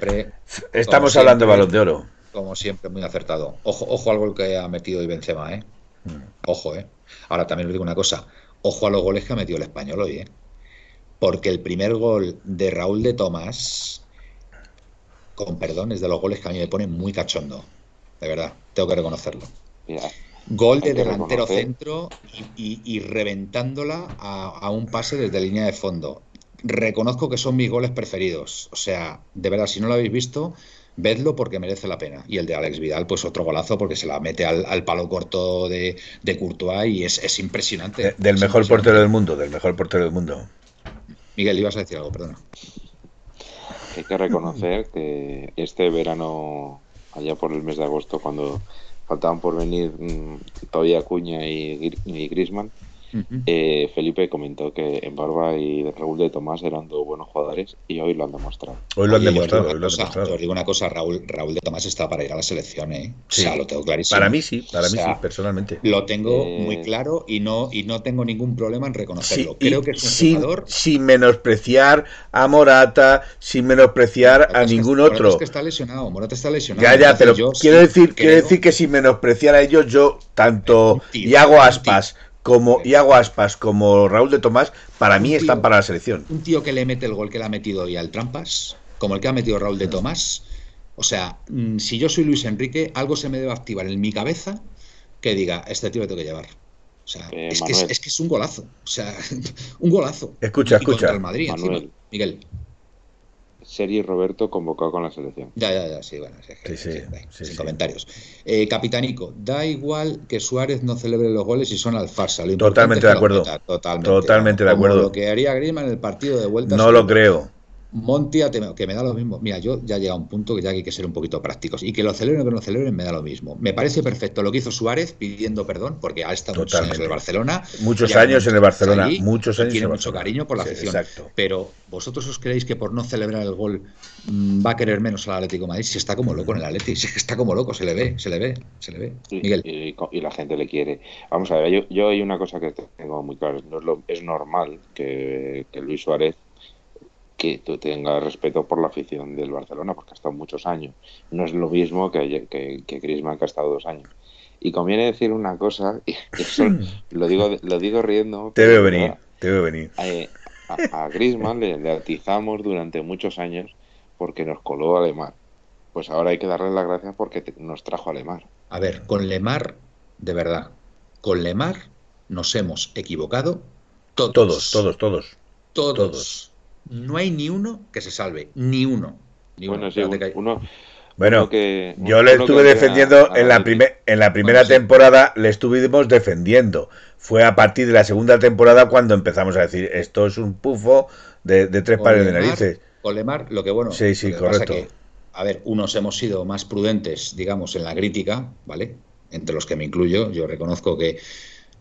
estamos hablando de balón de oro. Como siempre, muy acertado. Ojo, ojo al gol que ha metido hoy Benzema, ¿eh? Mm. Ojo, ¿eh? Ahora también os digo una cosa. Ojo a los goles que ha metido el español hoy, ¿eh? Porque el primer gol de Raúl de Tomás, con perdón, es de los goles que a mí me ponen muy cachondo. De verdad, tengo que reconocerlo. Gol de delantero centro y, reventándola a, un pase desde línea de fondo reconozco que son mis goles preferidos. O sea, de verdad, si no lo habéis visto, vedlo porque merece la pena. Y el de Alex Vidal, pues otro golazo porque se la mete al, palo corto de, de, Courtois y es, impresionante. del mejor portero del mundo, del mejor portero del mundo. Miguel, ibas a decir algo, perdona. Hay que reconocer que este verano, allá por el mes de agosto, cuando faltaban por venir mm, todavía Cuña y, y Grisman, eh, Felipe comentó que en Barba y Raúl de Tomás eran dos buenos jugadores y hoy lo han demostrado. Hoy lo han demostrado. Hoy lo han demostrado. Os digo una cosa, Raúl, Raúl de Tomás está para ir a la selección, ¿eh? O sea, lo tengo clarísimo. Para mí sí, para mí sí, personalmente. Lo tengo eh, muy claro y no, y no tengo ningún problema en reconocerlo. Creo que es un sin, jugador... Sin menospreciar a Morata, sin menospreciar a ningún otro. Morata es que está lesionado, Morata está lesionado. Ya, ya, pero quiero, decir, quiero decir que sin menospreciar a ellos, yo, tanto y hago Aspas como Iago Aspas como Raúl de Tomás, para mí están para la selección. Un tío que le mete el gol que le ha metido hoy al Trampas, como el que ha metido Raúl de Tomás. O sea, mm, si yo soy Luis Enrique, algo se me debe activar en mi cabeza que diga, este tío lo tengo que llevar. O sea, eh, es, que es, que es, un golazo. O sea, <laughs> un golazo. Escucha, escucha. El Madrid, Miguel. Sergi Roberto convocado con la selección. Ya, ya, ya, sí, bueno, sí, sí, sin comentarios. Eh, Capitanico, da igual que Suárez no celebre los goles y son al farsa. totalmente de acuerdo. totalmente, totalmente de acuerdo. Lo que haría Griezmann en el partido de vuelta. No lo creo. Montia, que me da lo mismo. Mira, yo ya llega a un punto que ya hay que ser un poquito prácticos. Y que lo celebren o que no lo celebren me da lo mismo. Me parece perfecto lo que hizo Suárez pidiendo perdón, porque ha estado muchos años en el Barcelona. Muchos años en el Barcelona. muchos años. Tiene mucho cariño por la afición. Pero vosotros os creéis que por no celebrar el gol mm, va a querer menos al Atlético de Madrid. Si está como loco en el Atlético, <laughs> si está como loco, se le ve, se le ve, se le ve. Miguel. Y, la gente le quiere. Vamos a ver, yo, hay una cosa que tengo muy claro. es, normal que Luis Suárez que tú tengas respeto por la afición del Barcelona, porque ha estado muchos años. No es lo mismo que, que, que Griezmann, que ha estado dos años. Y conviene decir una cosa, y <laughs> eso <laughs> lo digo, lo digo riendo. Te veo venir, te veo venir. A, a, Griezmann le, atizamos durante muchos años porque nos coló a Lemar. Pues ahora hay que darle las gracias porque nos trajo a Lemar. A ver, con Lemar, de verdad, con Lemar nos hemos equivocado todos. Todos, todos, todos. Todos no hay ni uno que se salve, ni uno. bueno, uno, Bueno, yo le estuve defendiendo en, la en la primera temporada, le estuvimos defendiendo. Fue a partir de la segunda temporada cuando empezamos a decir, esto es un pufo de, tres pares de narices. Lemar, lo que bueno. Sí, sí, correcto. a ver, unos hemos sido más prudentes, digamos, en la crítica, ¿vale? Entre los que me incluyo, yo reconozco que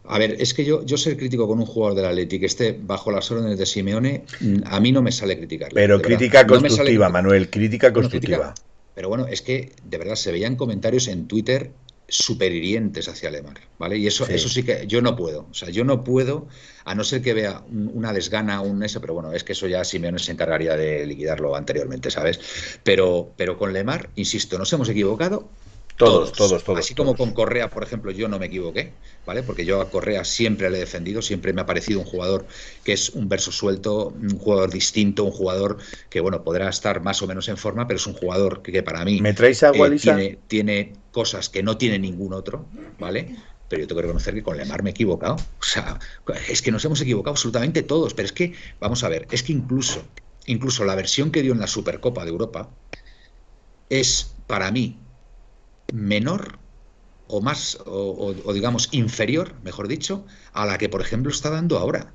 a ver, es que yo, yo ser crítico con un jugador del Atleti que esté bajo las órdenes de Simeone, mm, a mí no me sale criticar. Pero crítica constructiva, Manuel, crítica constructiva. pero bueno, es que de verdad se veían comentarios en Twitter super hirientes hacia Lemar, ¿vale? Y eso, eso sí que yo no puedo. O sea, yo no puedo, a no ser que vea una desgana, un ese, pero bueno, es que eso ya Simeone se encargaría de liquidarlo anteriormente, ¿sabes? Pero, pero con Lemar, insisto, nos hemos equivocado todos, todos, todos. Así como con Correa, por ejemplo, yo no me equivoqué, ¿vale? Porque yo a Correa siempre le he defendido, siempre me ha parecido un jugador que es un verso suelto, un jugador distinto, un jugador que, bueno, podrá estar más o menos en forma, pero es un jugador que, para mí ¿Me traes a eh, tiene, tiene cosas que no tiene ningún otro, ¿vale? pero yo tengo que reconocer que con Lemar me he equivocado. O sea, es que nos hemos equivocado absolutamente todos. Pero es que, vamos a ver, es que incluso, incluso la versión que dio en la Supercopa de Europa es, para mí, menor o más, o, digamos inferior, mejor dicho, a la que, por ejemplo, está dando ahora.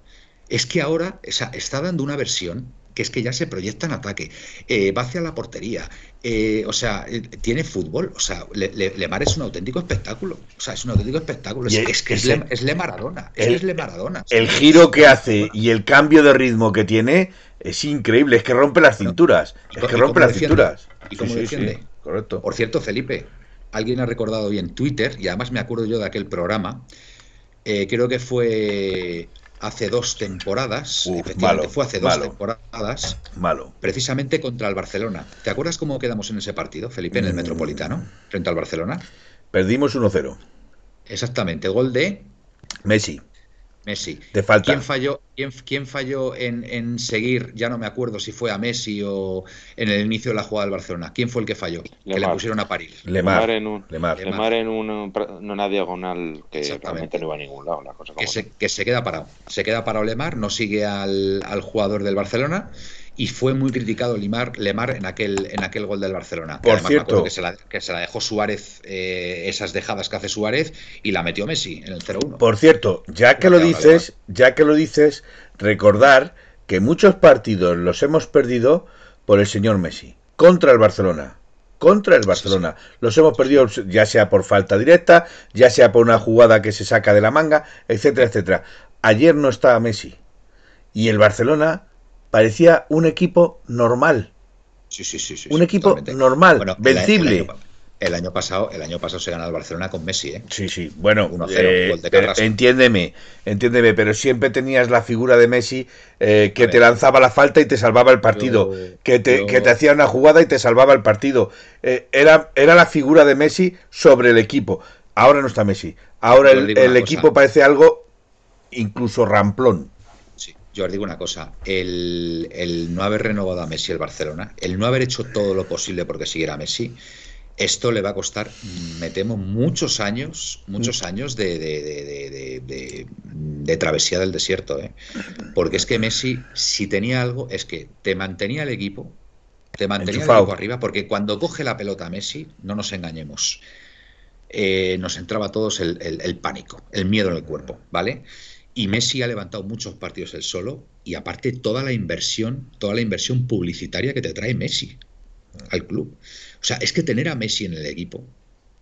Es que ahora está dando una versión que es que ya se proyecta en ataque, eh, va hacia la portería, eh, o sea, eh, tiene fútbol, o sea, Lemar es un auténtico espectáculo, o sea, es un auténtico espectáculo, es, que es, Le, Maradona, es Le Maradona. El giro que hace y el cambio de ritmo que tiene es increíble, es que rompe las cinturas, es que rompe las cinturas. ¿Y cómo defiende? correcto. Por cierto, Felipe, alguien ha recordado hoy en Twitter, y además me acuerdo yo de aquel programa, eh, creo que fue hace dos temporadas, efectivamente fue hace dos temporadas, malo. precisamente contra el Barcelona. ¿Te acuerdas cómo quedamos en ese partido, Felipe, en el mm. Metropolitano, frente al Barcelona? Perdimos 1-0. Exactamente, gol de Messi. Messi. Te falta. ¿Quién falló, quién, falló en, seguir? Ya no me acuerdo si fue a Messi o en el inicio de la jugada del Barcelona. ¿Quién fue el que falló? Que le pusieron a parir. Lemar. en, un, Lemar. en una diagonal que realmente no iba a ningún lado. que, se, que, se, queda parado. Se queda parado Lemar, no sigue al, al jugador del Barcelona y fue muy criticado Lemar, Lemar en aquel en aquel gol del Barcelona. Por cierto, que se, la, que se la dejó Suárez, eh, esas dejadas que hace Suárez, y la metió Messi en el 0-1. Por cierto, ya que lo dices, ya que lo dices, recordar que muchos partidos los hemos perdido por el señor Messi contra el Barcelona. Contra el Barcelona. Los hemos perdido ya sea por falta directa, ya sea por una jugada que se saca de la manga, etcétera, etcétera. Ayer no estaba Messi. Y el Barcelona parecía un equipo normal. Sí, sí, sí. un equipo normal, vencible. El año, pasado, el año pasado se ganó el Barcelona con Messi, ¿eh? Sí, sí. Bueno, eh, entiéndeme, entiéndeme, pero siempre tenías la figura de Messi eh, que te lanzaba la falta y te salvaba el partido, que, te, que te hacía una jugada y te salvaba el partido. Eh, era, era la figura de Messi sobre el equipo. Ahora no está Messi. Ahora el equipo parece algo incluso ramplón yo os digo una cosa, el, no haber renovado a Messi el Barcelona, el no haber hecho todo lo posible porque siguiera Messi, esto le va a costar, me temo, muchos años, muchos mm. años de, de, travesía del desierto. ¿eh? Porque es que Messi, si tenía algo, es que te mantenía el equipo, te mantenía el equipo arriba, porque cuando coge la pelota Messi, no nos engañemos, eh, nos entraba a todos el, el pánico, el miedo en el cuerpo, ¿vale? Y Messi ha levantado muchos partidos él solo y aparte toda la inversión, toda la inversión publicitaria que te trae Messi al club. O sea, es que tener a Messi en el equipo,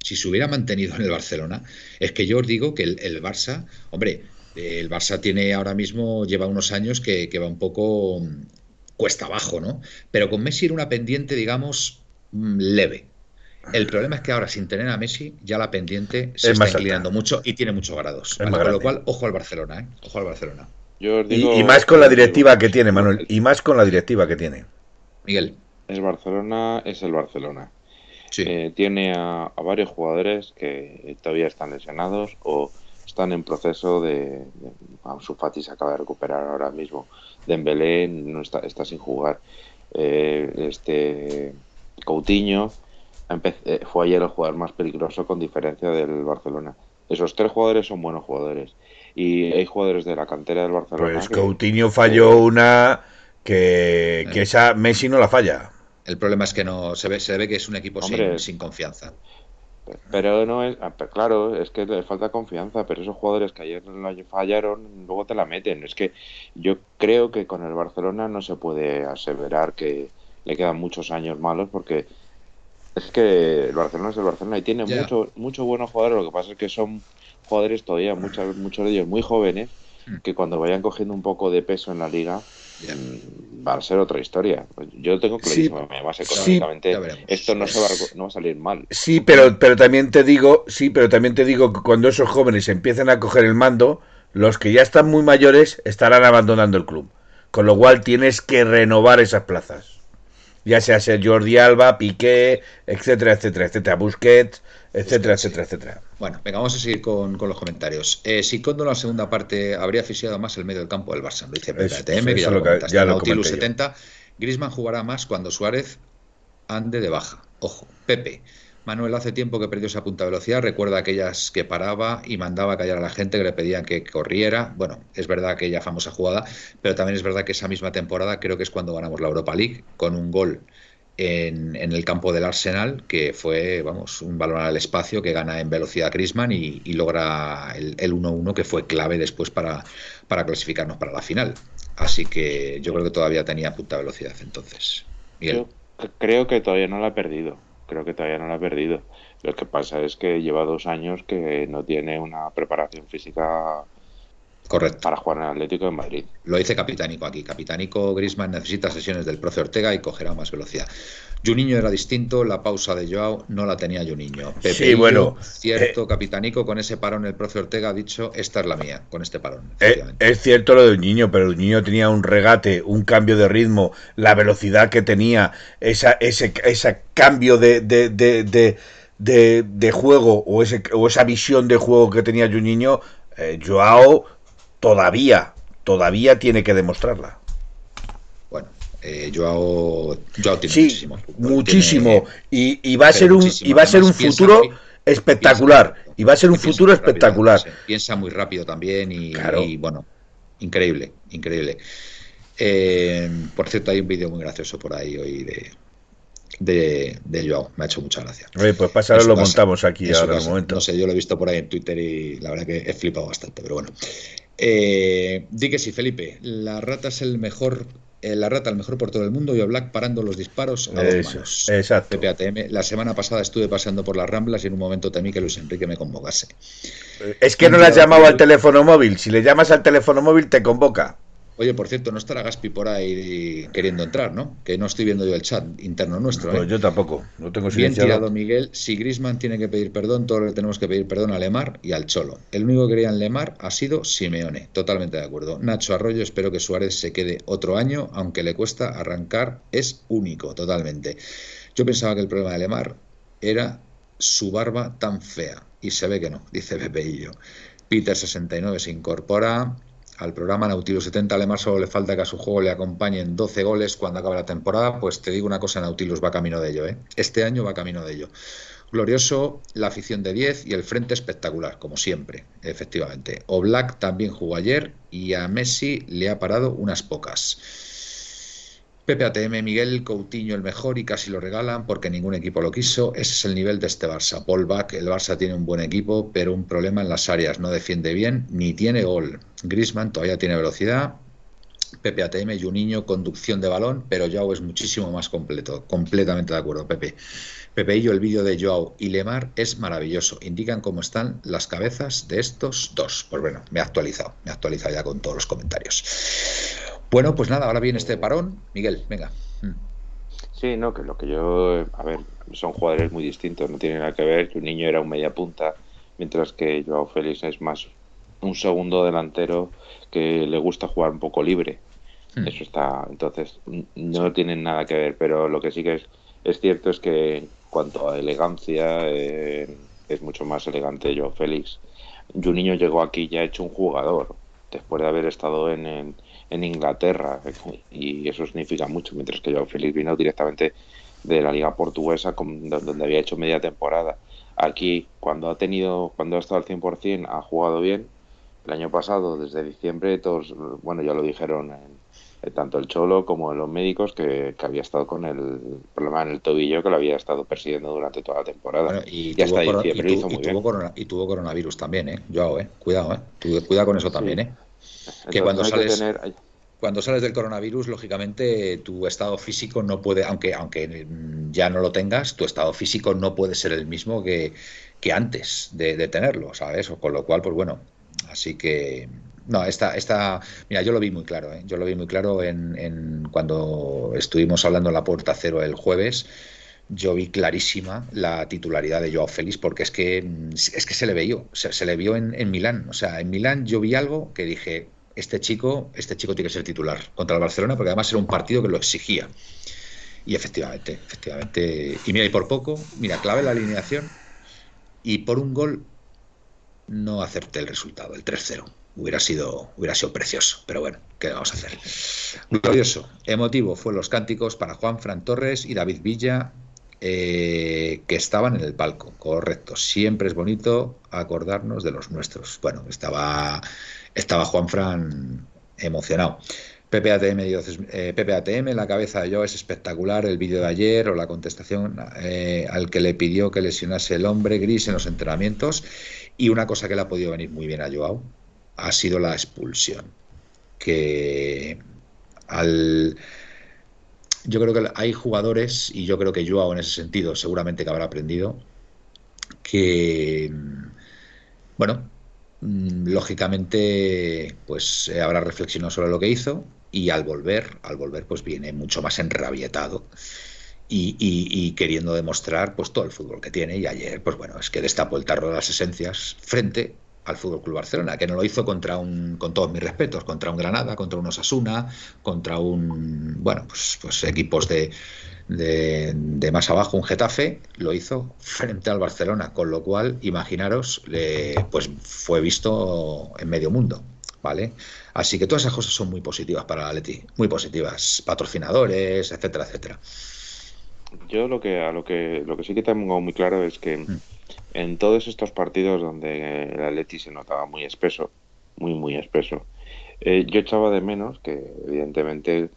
si se hubiera mantenido en el Barcelona, es que yo os digo que el, Barça, hombre, el Barça tiene ahora mismo, lleva unos años que, que va un poco mm, cuesta abajo, ¿no? Pero con Messi era una pendiente, digamos, mm, leve. El problema es que ahora, sin tener a Messi, ya la pendiente se está inclinando mucho y tiene muchos grados. Con lo cual, ojo al Barcelona, ¿eh? Ojo al Barcelona. y, más con la directiva que tiene, Manuel. Y más con la directiva que tiene. Miguel. El Barcelona es el Barcelona. Eh, tiene a, varios jugadores que todavía están lesionados o están en proceso de. Su Fati se acaba de recuperar ahora mismo. Dembélé no está, está sin jugar. Eh, este Coutinho eh, fue ayer el jugador más peligroso con diferencia del Barcelona. Esos tres jugadores son buenos jugadores. Y hay jugadores de la cantera del Barcelona. Pues Coutinho falló una que, esa Messi no la falla. El problema es que no se ve, se ve que es un equipo sin, confianza. Pero no es, ah, claro, es que le falta confianza, pero esos jugadores que ayer fallaron, luego te la meten. Es que yo creo que con el Barcelona no se puede aseverar que le quedan muchos años malos porque es que el Barcelona es el Barcelona y tiene muchos mucho buenos jugadores, lo que pasa es que son jugadores todavía, muchos, muchos de ellos muy jóvenes, hmm. que cuando vayan cogiendo un poco de peso en la liga, va a ser otra historia. Yo tengo clarísimo, además económicamente esto no, se va, no va a salir mal. Sí, pero, pero también te digo, sí, pero también te digo que cuando esos jóvenes empiecen a coger el mando, los que ya están muy mayores estarán abandonando el club. Con lo cual tienes que renovar esas plazas. Ya sea ser Jordi Alba, Piqué, etcétera, etcétera, etcétera, Busquets, etcétera, etcétera, etcétera. Bueno, venga, vamos a seguir con, los comentarios. Eh, si Condo en la segunda parte habría asfixiado más el medio del campo del Barça, lo dice PTM, que ya lo, ya Nautilus 70. Griezmann jugará más cuando Suárez ande de baja. Ojo, Pepe. Manuel hace tiempo que perdió esa punta de velocidad, recuerda aquellas que paraba y mandaba a callar a la gente que le pedían que corriera. Bueno, es verdad aquella famosa jugada, pero también es verdad que esa misma temporada creo que es cuando ganamos la Europa League con un gol en, el campo del Arsenal, que fue, vamos, un balón al espacio que gana en velocidad Griezmann y, logra el 1-1 que fue clave después para, clasificarnos para la final. Así que yo creo que todavía tenía punta velocidad entonces. Yo creo que todavía no la ha perdido. Creo que todavía no la ha perdido. Lo que pasa es que lleva dos años que no tiene una preparación física Correcto. Para jugar en Atlético de Madrid. Lo dice Capitánico aquí. Capitánico Grisman necesita sesiones del profe Ortega y cogerá más velocidad. Juninho era distinto, la pausa de Joao no la tenía Juninho. Pepe sí, bueno. Cierto, eh, Capitánico, con ese parón el profe Ortega ha dicho, esta es la mía, con este parón. Eh, es, cierto lo de Juninho, pero Juninho tenía un regate, un cambio de ritmo, la velocidad que tenía, esa, ese, ese cambio de, de, de, de, juego o, ese, o esa visión de juego que tenía Juninho, eh, Joao todavía, todavía tiene que demostrarla. Eh, Joao, Joao tiene sí, muchísimo. Muchísimo. y, va a ser un, y va a ser un futuro espectacular. y va a ser un futuro espectacular. piensa muy rápido también y, bueno, increíble, increíble. Eh, por cierto, hay un vídeo muy gracioso por ahí hoy de, de, de Joao. Me ha hecho mucha gracia. pues pasarlo lo montamos aquí ahora en momento. No sé, yo lo he visto por ahí en Twitter y la verdad que he flipado bastante, pero bueno. Eh, di que sí, Felipe. La rata es el mejor. Eh, la rata el mejor por todo el mundo y Black parando los disparos a dos manos. Exacto. La semana pasada estuve paseando por las Ramblas y en un momento temí que Luis Enrique me convocase. Es que no le has llamado al teléfono móvil. Si le llamas al teléfono móvil te convoca. Oye, por cierto, no estará Gaspi por ahí queriendo entrar, ¿no? Que no estoy viendo yo el chat interno nuestro. Pues ¿eh? yo tampoco, no tengo Bien tirado, Miguel. Si Grisman tiene que pedir perdón, todos le tenemos que pedir perdón a Lemar y al Cholo. El único que quería en Lemar ha sido Simeone. Totalmente de acuerdo. Nacho Arroyo, espero que Suárez se quede otro año, aunque le cuesta arrancar, es único, totalmente. Yo pensaba que el problema de Lemar era su barba tan fea. Y se ve que no, dice Pepeillo. Peter 69 se incorpora al programa Nautilus 70 Lemar solo le falta que a su juego le acompañen 12 goles cuando acabe la temporada, pues te digo una cosa, Nautilus va camino de ello, ¿eh? Este año va camino de ello. Glorioso la afición de 10 y el frente espectacular, como siempre, efectivamente. O Black también jugó ayer y a Messi le ha parado unas pocas. Pepe ATM, Miguel Coutinho el mejor y casi lo regalan porque ningún equipo lo quiso. Ese es el nivel de este Barça. Paul Back, el Barça tiene un buen equipo, pero un problema en las áreas. No defiende bien ni tiene gol. Grisman todavía tiene velocidad. Pepe ATM, Juninho, conducción de balón, pero Joao es muchísimo más completo. Completamente de acuerdo, Pepe. Pepe y yo, el vídeo de Joao y Lemar es maravilloso. Indican cómo están las cabezas de estos dos. Pues bueno, me he actualizado. Me he actualizado ya con todos los comentarios. Bueno, pues nada, ahora viene este parón. Miguel, venga. Mm. Sí, no, que lo que yo. A ver, son jugadores muy distintos, no tienen nada que ver. Que un niño era un media punta, mientras que Joao Félix es más un segundo delantero que le gusta jugar un poco libre. Mm. Eso está. Entonces, no tienen nada que ver, pero lo que sí que es, es cierto es que en cuanto a elegancia, eh, es mucho más elegante Joao Félix. niño llegó aquí ya hecho un jugador, después de haber estado en en Inglaterra y eso significa mucho, mientras que yo Félix vino directamente de la liga portuguesa donde había hecho media temporada. Aquí, cuando ha tenido, cuando ha estado al 100%, ha jugado bien. El año pasado, desde diciembre, todos, bueno, ya lo dijeron eh, tanto el Cholo como los médicos que, había estado con el problema en el tobillo que lo había estado persiguiendo durante toda la temporada. y, hasta diciembre hizo muy bien. y tuvo coronavirus también, ¿eh? Yo, ¿eh? Cuidado, ¿eh? Cuidado con eso también, ¿eh? Que cuando sales... cuando sales del coronavirus, lógicamente tu estado físico no puede, aunque, aunque ya no lo tengas, tu estado físico no puede ser el mismo que, que antes de, de tenerlo, ¿sabes? O con lo cual, pues bueno, así que no, esta, esta, mira, yo lo vi muy claro, ¿eh? yo lo vi muy claro en, en, cuando estuvimos hablando en la puerta cero el jueves. Yo vi clarísima la titularidad de Joao Félix porque es que es que se le vio, se, se le vio en, en, Milán. O sea, en Milán yo vi algo que dije, este chico, este chico tiene que ser titular contra el Barcelona porque además era un partido que lo exigía. Y efectivamente, efectivamente. Y mira, y por poco, mira, clave la alineación y por un gol no acepté el resultado, el 3-0 hubiera sido, hubiera sido precioso. Pero bueno, ¿qué vamos a hacer? Glorioso, emotivo fue los cánticos para Juan Fran Torres y David Villa, eh, que estaban en el palco. Correcto, siempre es bonito acordarnos de los nuestros. Bueno, estaba, estaba Juan Fran emocionado. PPATM, eh, PPATM, la cabeza de yo es espectacular, el vídeo de ayer o la contestación eh, al que le pidió que lesionase el hombre gris en los entrenamientos y una cosa que le ha podido venir muy bien a Joao, ha sido la expulsión. Que al. Yo creo que hay jugadores, y yo creo que Joao en ese sentido seguramente que habrá aprendido, que. Bueno, mm, lógicamente, pues eh, habrá reflexionado sobre lo que hizo y al volver, al volver, pues viene mucho más enrabietado. Y, y, queriendo demostrar pues todo el fútbol que tiene y ayer pues bueno es que destapó el tarro de las esencias frente al Fútbol Club Barcelona, que no lo hizo contra un, con todos mis respetos, contra un Granada, contra un Osasuna, contra un, bueno, pues, pues equipos de, de, más abajo, un Getafe, lo hizo frente al Barcelona, con lo cual, imaginaros, pues fue visto en medio mundo, ¿vale? Así que todas esas cosas son muy positivas para la Leti, muy positivas, patrocinadores, etcétera, etcétera. Yo lo que a lo que lo que sí que tengo muy claro es que mm en todos estos partidos donde el Atleti se notaba muy espeso, muy, muy espeso, eh, yo echaba de menos que, evidentemente,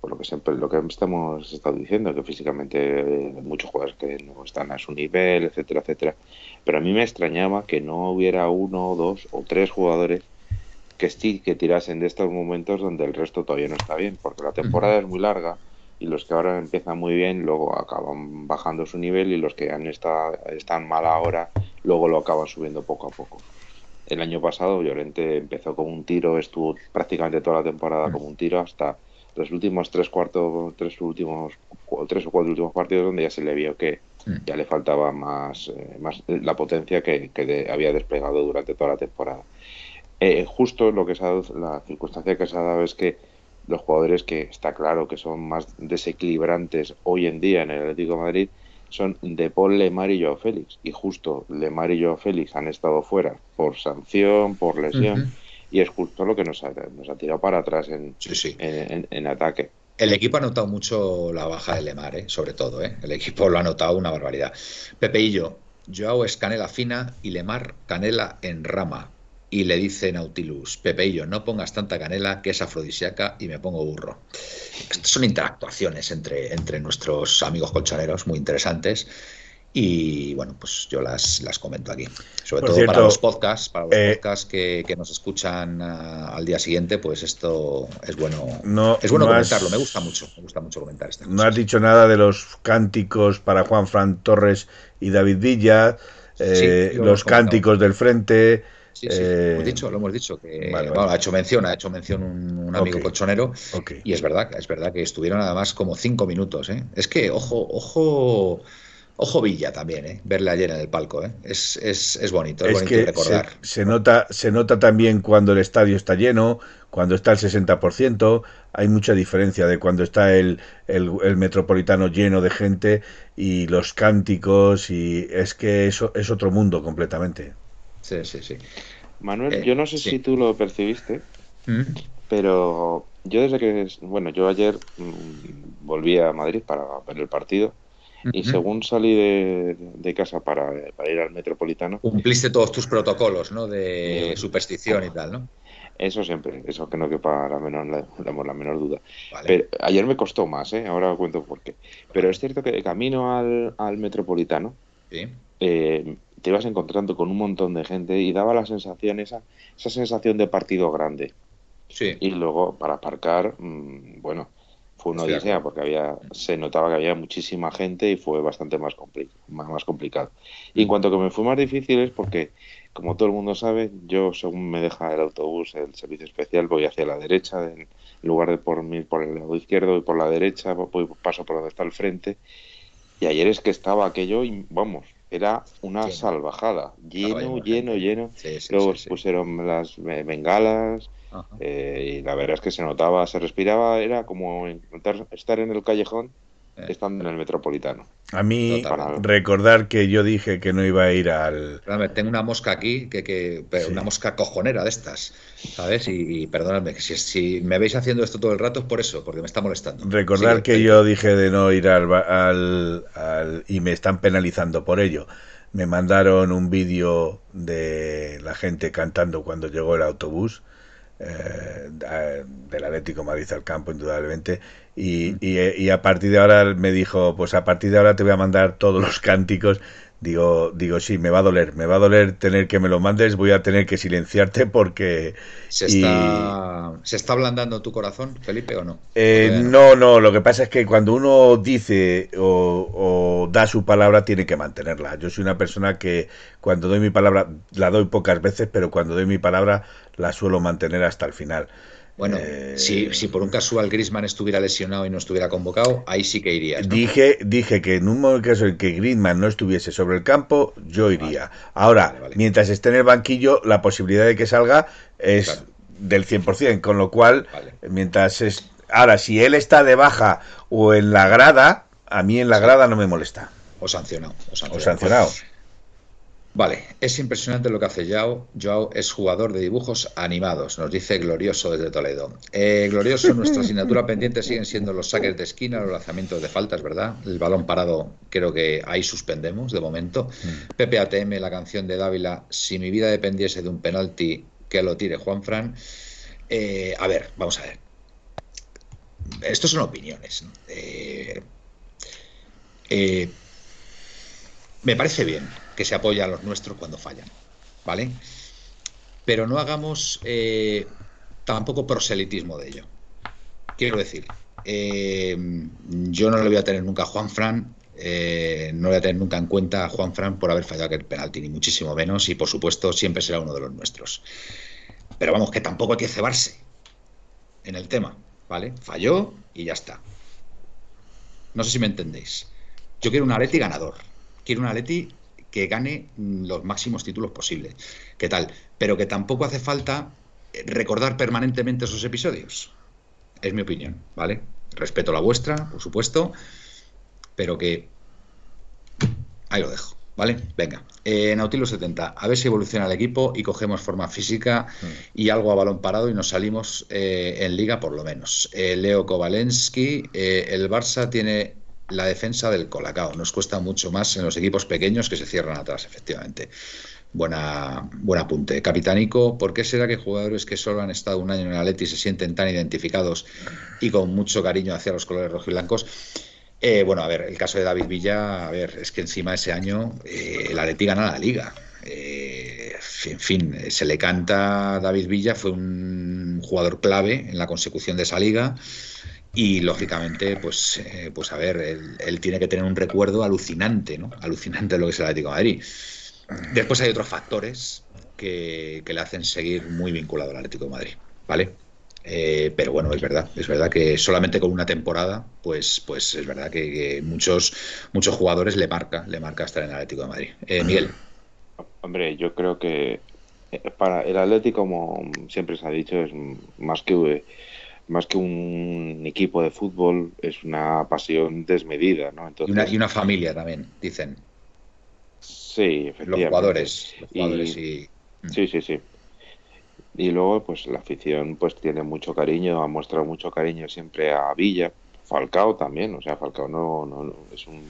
por lo que siempre lo que estamos estado diciendo, que físicamente hay muchos jugadores que no están a su nivel, etcétera, etcétera. Pero a mí me extrañaba que no hubiera uno, dos o tres jugadores que sí que tirasen de estos momentos donde el resto todavía no está bien, porque la temporada es muy larga y los que ahora empiezan muy bien luego acaban bajando su nivel y los que han está, están mal ahora luego lo acaban subiendo poco a poco. El año pasado Llorente empezó con un tiro, estuvo prácticamente toda la temporada mm. como un tiro hasta los últimos tres cuartos, tres últimos, tres o cuatro últimos partidos donde ya se le vio que mm. ya le faltaba más, eh, más la potencia que, había desplegado durante toda la temporada. Eh, justo lo que se ha la circunstancia que se ha dado es que los jugadores que está claro que son más desequilibrantes hoy en día en el Atlético de Madrid son De Paul, Lemar y Joao Félix. Y justo Lemar y Joao Félix han estado fuera por sanción, por lesión, y es justo lo que nos ha, nos ha tirado para atrás en, En, ataque. El equipo ha notado mucho la baja de Lemar, ¿eh? sobre todo. ¿eh? El equipo lo ha notado una barbaridad. Pepe y yo, Joao es canela fina y Lemar canela en rama y le dice Nautilus, Pepeillo, no pongas tanta canela que es afrodisíaca y me pongo burro. Estas son interactuaciones entre, entre nuestros amigos colchoneros muy interesantes y bueno, pues yo las, las comento aquí. Sobre todo para los podcasts, para los eh, podcasts que, que, nos escuchan ah, al día siguiente, pues esto es bueno, no, es bueno comentarlo, me gusta mucho, me gusta mucho comentar esto. No has dicho nada de los cánticos para Juan Fran Torres y David Villa, eh, los cánticos del frente Sí, sí, lo hemos eh, dicho, lo hemos dicho. Que, ha hecho mención, ha hecho mención un, amigo colchonero. Y es verdad, es verdad que estuvieron además como cinco minutos. ¿eh? Es que, ojo, ojo, ojo Villa también, ¿eh? verle ayer en el palco. ¿eh? Es, es, es bonito, es, bonito recordar. Se, nota, se nota también cuando el estadio está lleno, cuando está el 60%. Hay mucha diferencia de cuando está el, el, el metropolitano lleno de gente y los cánticos. Y es que eso es otro mundo completamente. Sí, sí, sí. Manuel, eh, yo no sé si tú lo percibiste, mm. pero yo desde que, bueno, yo ayer mm, volví a Madrid para ver el partido y según salí de, casa para, ir al Metropolitano... Cumpliste todos tus protocolos, ¿no? De superstición y tal, ¿no? Eso siempre, eso que no quepa la menor, la, la menor duda. Pero ayer me costó más, ¿eh? ahora os cuento por qué. Pero es cierto que de camino al, al metropolitano eh, te ibas encontrando con un montón de gente y daba la sensación, esa, esa sensación de partido grande. Sí. Y luego para aparcar, mm, bueno, fue una odisea porque había, se notaba que había muchísima gente y fue bastante más, más, más complicado. Y en mm. cuanto que me fue más difícil es porque como todo el mundo sabe, yo según me deja el autobús, el servicio especial, voy hacia la derecha, en lugar de por, por el lado izquierdo y por la derecha, paso por donde está el frente. Y ayer es que estaba aquello, y, vamos, era una salvajada, lleno, lleno, lleno. Luego pusieron las bengalas eh, y la verdad es que se notaba, se respiraba, era como estar en el callejón. Estando en el metropolitano. A mí, recordar que yo dije que no iba a ir al. tengo una mosca aquí, que, que una mosca cojonera de estas, ¿sabes? Y, perdóname, si, si me veis haciendo esto todo el rato es por eso, porque me está molestando. Recordar que yo dije de no ir al, al, y me están penalizando por ello. Me mandaron un vídeo de la gente cantando cuando llegó el autobús eh, del Atlético Madrid al campo, indudablemente. Y, y, a partir de ahora me dijo, pues a partir de ahora te voy a mandar todos los cánticos. Digo, digo, sí, me va a doler, me va a doler tener que me lo mandes, voy a tener que silenciarte porque... ¿Se está, ¿se está ablandando tu corazón, Felipe, o no? Eh, no, no, lo que pasa es que cuando uno dice o, o, da su palabra tiene que mantenerla. Yo soy una persona que cuando doy mi palabra, la doy pocas veces, pero cuando doy mi palabra la suelo mantener hasta el final. Bueno, eh, si, si, por un casual Grisman estuviera lesionado y no estuviera convocado, ahí sí que iría. Dije, dije que en un caso en que Grisman no estuviese sobre el campo, yo iría. Ahora, mientras esté en el banquillo, la posibilidad de que salga es del 100%, con lo cual, mientras es... Ahora, si él está de baja o en la grada, a mí en la grada no me molesta. O sancionado. O sancionado. O sancionado. Vale, es impresionante lo que hace Joao. Joao es jugador de dibujos animados, nos dice Glorioso desde Toledo. Eh, glorioso, nuestra asignatura <laughs> pendiente siguen siendo los saques de esquina, los lanzamientos de faltas, ¿verdad? El balón parado, creo que ahí suspendemos de momento. Mm. Pepe ATM, la canción de Dávila, si mi vida dependiese de un penalti, que lo tire Juan Fran. Eh, a ver, vamos a ver. Estos son opiniones. Eh, me parece bien que se apoya a los nuestros cuando fallan, ¿vale? Pero no hagamos eh, tampoco proselitismo de ello. Quiero decir, eh, yo no le voy a tener nunca a Juan Fran, eh, no le voy a tener nunca en cuenta a Juan Fran por haber fallado aquel penalti, ni muchísimo menos, y por supuesto siempre será uno de los nuestros. Pero vamos, que tampoco hay que cebarse en el tema, ¿vale? Falló y ya está. No sé si me entendéis. Yo quiero un Atleti ganador. Quiero un Atleti que gane los máximos títulos posibles. ¿Qué tal? Pero que tampoco hace falta eh, recordar permanentemente esos episodios. Es mi opinión, ¿vale? Respeto la vuestra, por supuesto, pero que ahí lo dejo, ¿vale? Venga, eh, Nautilus 70, a ver si evoluciona el equipo y cogemos forma física y algo a balón parado y nos salimos eh, en liga por lo menos. Leo Kovalensky, el Barça tiene la defensa del Colacao. Nos cuesta mucho más en los equipos pequeños que se cierran atrás, efectivamente. Buena, buen apunte. Capitánico, ¿por qué será que jugadores que solo han estado un año en el Atleti se sienten tan identificados y con mucho cariño hacia los colores rojiblancos? Eh, bueno, a ver, el caso de David Villa, a ver, es que encima ese año eh, el Atleti gana la liga. Eh, en fin, se le canta David Villa, fue un jugador clave en la consecución de esa liga y lógicamente, pues, eh, pues a ver, él, tiene que tener un recuerdo alucinante, ¿no? Alucinante de lo que es el Atlético de Madrid. Después hay otros factores que, le hacen seguir muy vinculado al Atlético de Madrid, ¿vale? Eh, pero bueno, es verdad, es verdad que solamente con una temporada, pues, pues es verdad que, muchos, muchos jugadores le marca, le marca estar en el Atlético de Madrid. Eh, Miguel. <clears throat> Hombre, yo creo que para el Atlético, como siempre se ha dicho, es más que más que un equipo de fútbol, es una pasión desmedida, ¿no? Entonces, y, una, familia también, dicen. Sí, efectivamente. Los jugadores, los jugadores y, mm. Sí, sí, sí. Y luego, pues la afición pues tiene mucho cariño, ha mostrado mucho cariño siempre a Villa, Falcao también, o sea, Falcao no, no, es, un,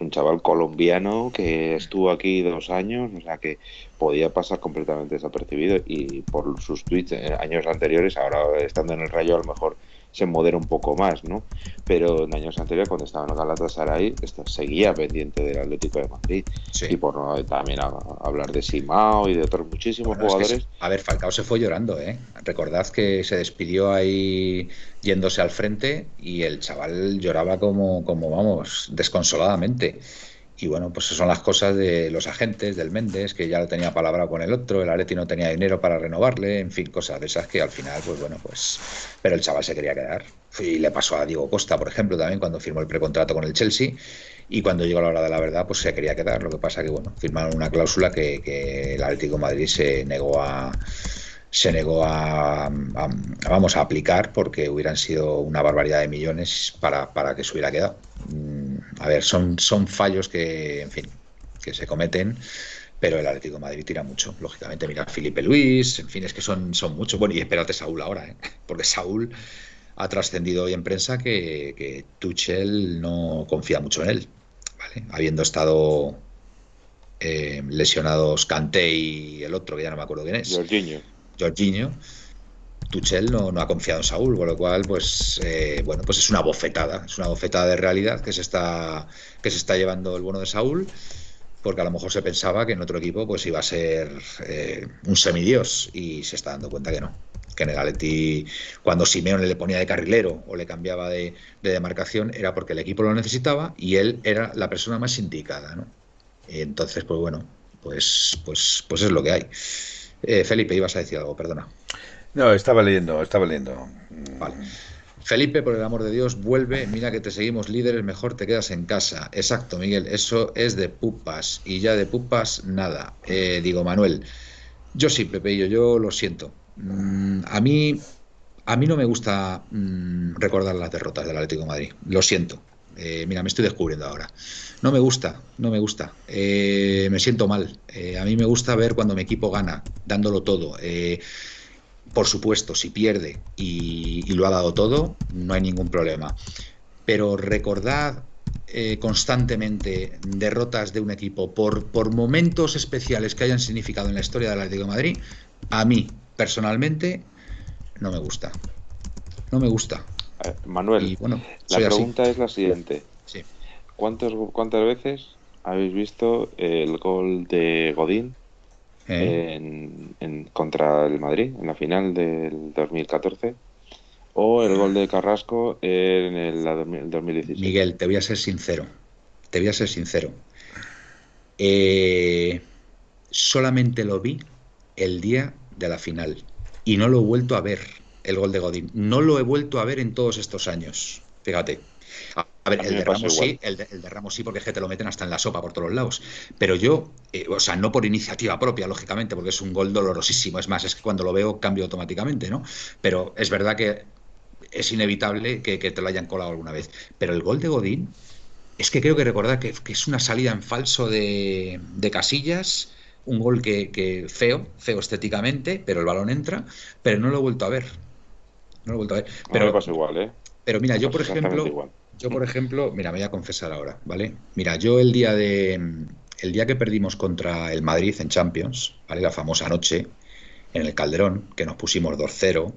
un chaval colombiano que estuvo aquí dos años, o sea que podía pasar completamente desapercibido y por sus tweets en años anteriores, ahora estando en el Rayo a lo mejor se modera un poco más, ¿no? Pero en años anteriores, cuando estaba en Galatasaray, seguía pendiente del Atlético de Madrid. Y por no también hablar de Simao y de otros muchísimos jugadores. a ver, Falcao se fue llorando, ¿eh? Recordad que se despidió ahí yéndose al frente y el chaval lloraba como, como vamos, desconsoladamente. Y bueno, pues son las cosas de los agentes, del Méndez, que ya lo tenía palabra con el otro, el Atleti no tenía dinero para renovarle, en fin, cosas de esas que al final, pues bueno, pues. Pero el chaval se quería quedar. Y le pasó a Diego Costa, por ejemplo, también cuando firmó el precontrato con el Chelsea. Y cuando llegó la hora de la verdad, pues se quería quedar. Lo que pasa que, bueno, firmaron una cláusula que, el Atlético Madrid se negó a se negó a, vamos a aplicar porque hubieran sido una barbaridad de millones para, para que se hubiera quedado. A ver, son, son fallos que, en fin, que se cometen, pero el Atlético de Madrid tira mucho, lógicamente. Mira, Felipe Luis, en fin, es que son, son muchos. Bueno, y espérate Saúl ahora, ¿eh? <laughs> porque Saúl ha trascendido hoy en prensa que, que Tuchel no confía mucho en él, ¿vale? Habiendo estado eh, lesionados Kanté y el otro, que ya no me acuerdo quién es. Jorginho. Jorginho, Tuchel no, ha confiado en Saúl, con lo cual, pues, eh, bueno, pues es una bofetada, es una bofetada de realidad que se está, que se está llevando el bueno de Saúl, porque a lo mejor se pensaba que en otro equipo, pues, iba a ser eh, un semidios y se está dando cuenta que no. Que en el Atleti, cuando Simeone le ponía de carrilero o le cambiaba de, de demarcación, era porque el equipo lo necesitaba y él era la persona más indicada, ¿no? Y entonces, pues bueno, pues, pues, pues es lo que hay. Eh, Felipe, ibas a decir algo, perdona. No, estaba leyendo, estaba leyendo. Vale. Felipe, por el amor de Dios, vuelve. Mira que te seguimos líderes, mejor te quedas en casa. Exacto, Miguel. Eso es de pupas. Y ya de pupas, nada. Eh, digo, Manuel. Yo sí, Pepe, yo, yo lo siento. Mm, a mí, a mí no me gusta mm, recordar las derrotas del Atlético Madrid. Lo siento. Eh, mira, me estoy descubriendo ahora. No me gusta, no me gusta. Eh, me siento mal. Eh, a mí me gusta ver cuando mi equipo gana, dándolo todo. Por supuesto, si pierde y, lo ha dado todo, no hay ningún problema. Pero recordad constantemente derrotas de un equipo por, por momentos especiales que hayan significado en la historia del Atlético de Madrid, a mí, personalmente, no me gusta. No me gusta. Manuel, la pregunta es la siguiente. ¿Cuántas veces habéis visto el gol de Godín eh. en, contra el Madrid en la final del 2014? ¿O el gol de Carrasco en el, 2016? Miguel, te voy a ser sincero. Te voy a ser sincero. Eh, solamente lo vi el día de la final y no lo he vuelto a ver el gol de Godín. No lo he vuelto a ver en todos estos años. Fíjate. A ver, el de Ramos sí, el de, Ramos sí, porque es que te lo meten hasta en la sopa por todos lados. Pero yo, eh, o sea, no por iniciativa propia, lógicamente, porque es un gol dolorosísimo. Es más, es que cuando lo veo cambio automáticamente, ¿no? Pero es verdad que es inevitable que, te lo hayan colado alguna vez. Pero el gol de Godín, es que creo que recordar que, es una salida en falso de, de Casillas, un gol que, feo, feo estéticamente, pero el balón entra, pero no lo he vuelto a ver. No lo he vuelto a ver. Pero, igual, ¿eh? Pero mira, yo por ejemplo, yo por ejemplo, mira, me voy a confesar ahora, ¿vale? Mira, yo el día de el día que perdimos contra el Madrid en Champions, ¿vale? La famosa noche en el Calderón, que nos pusimos 2-0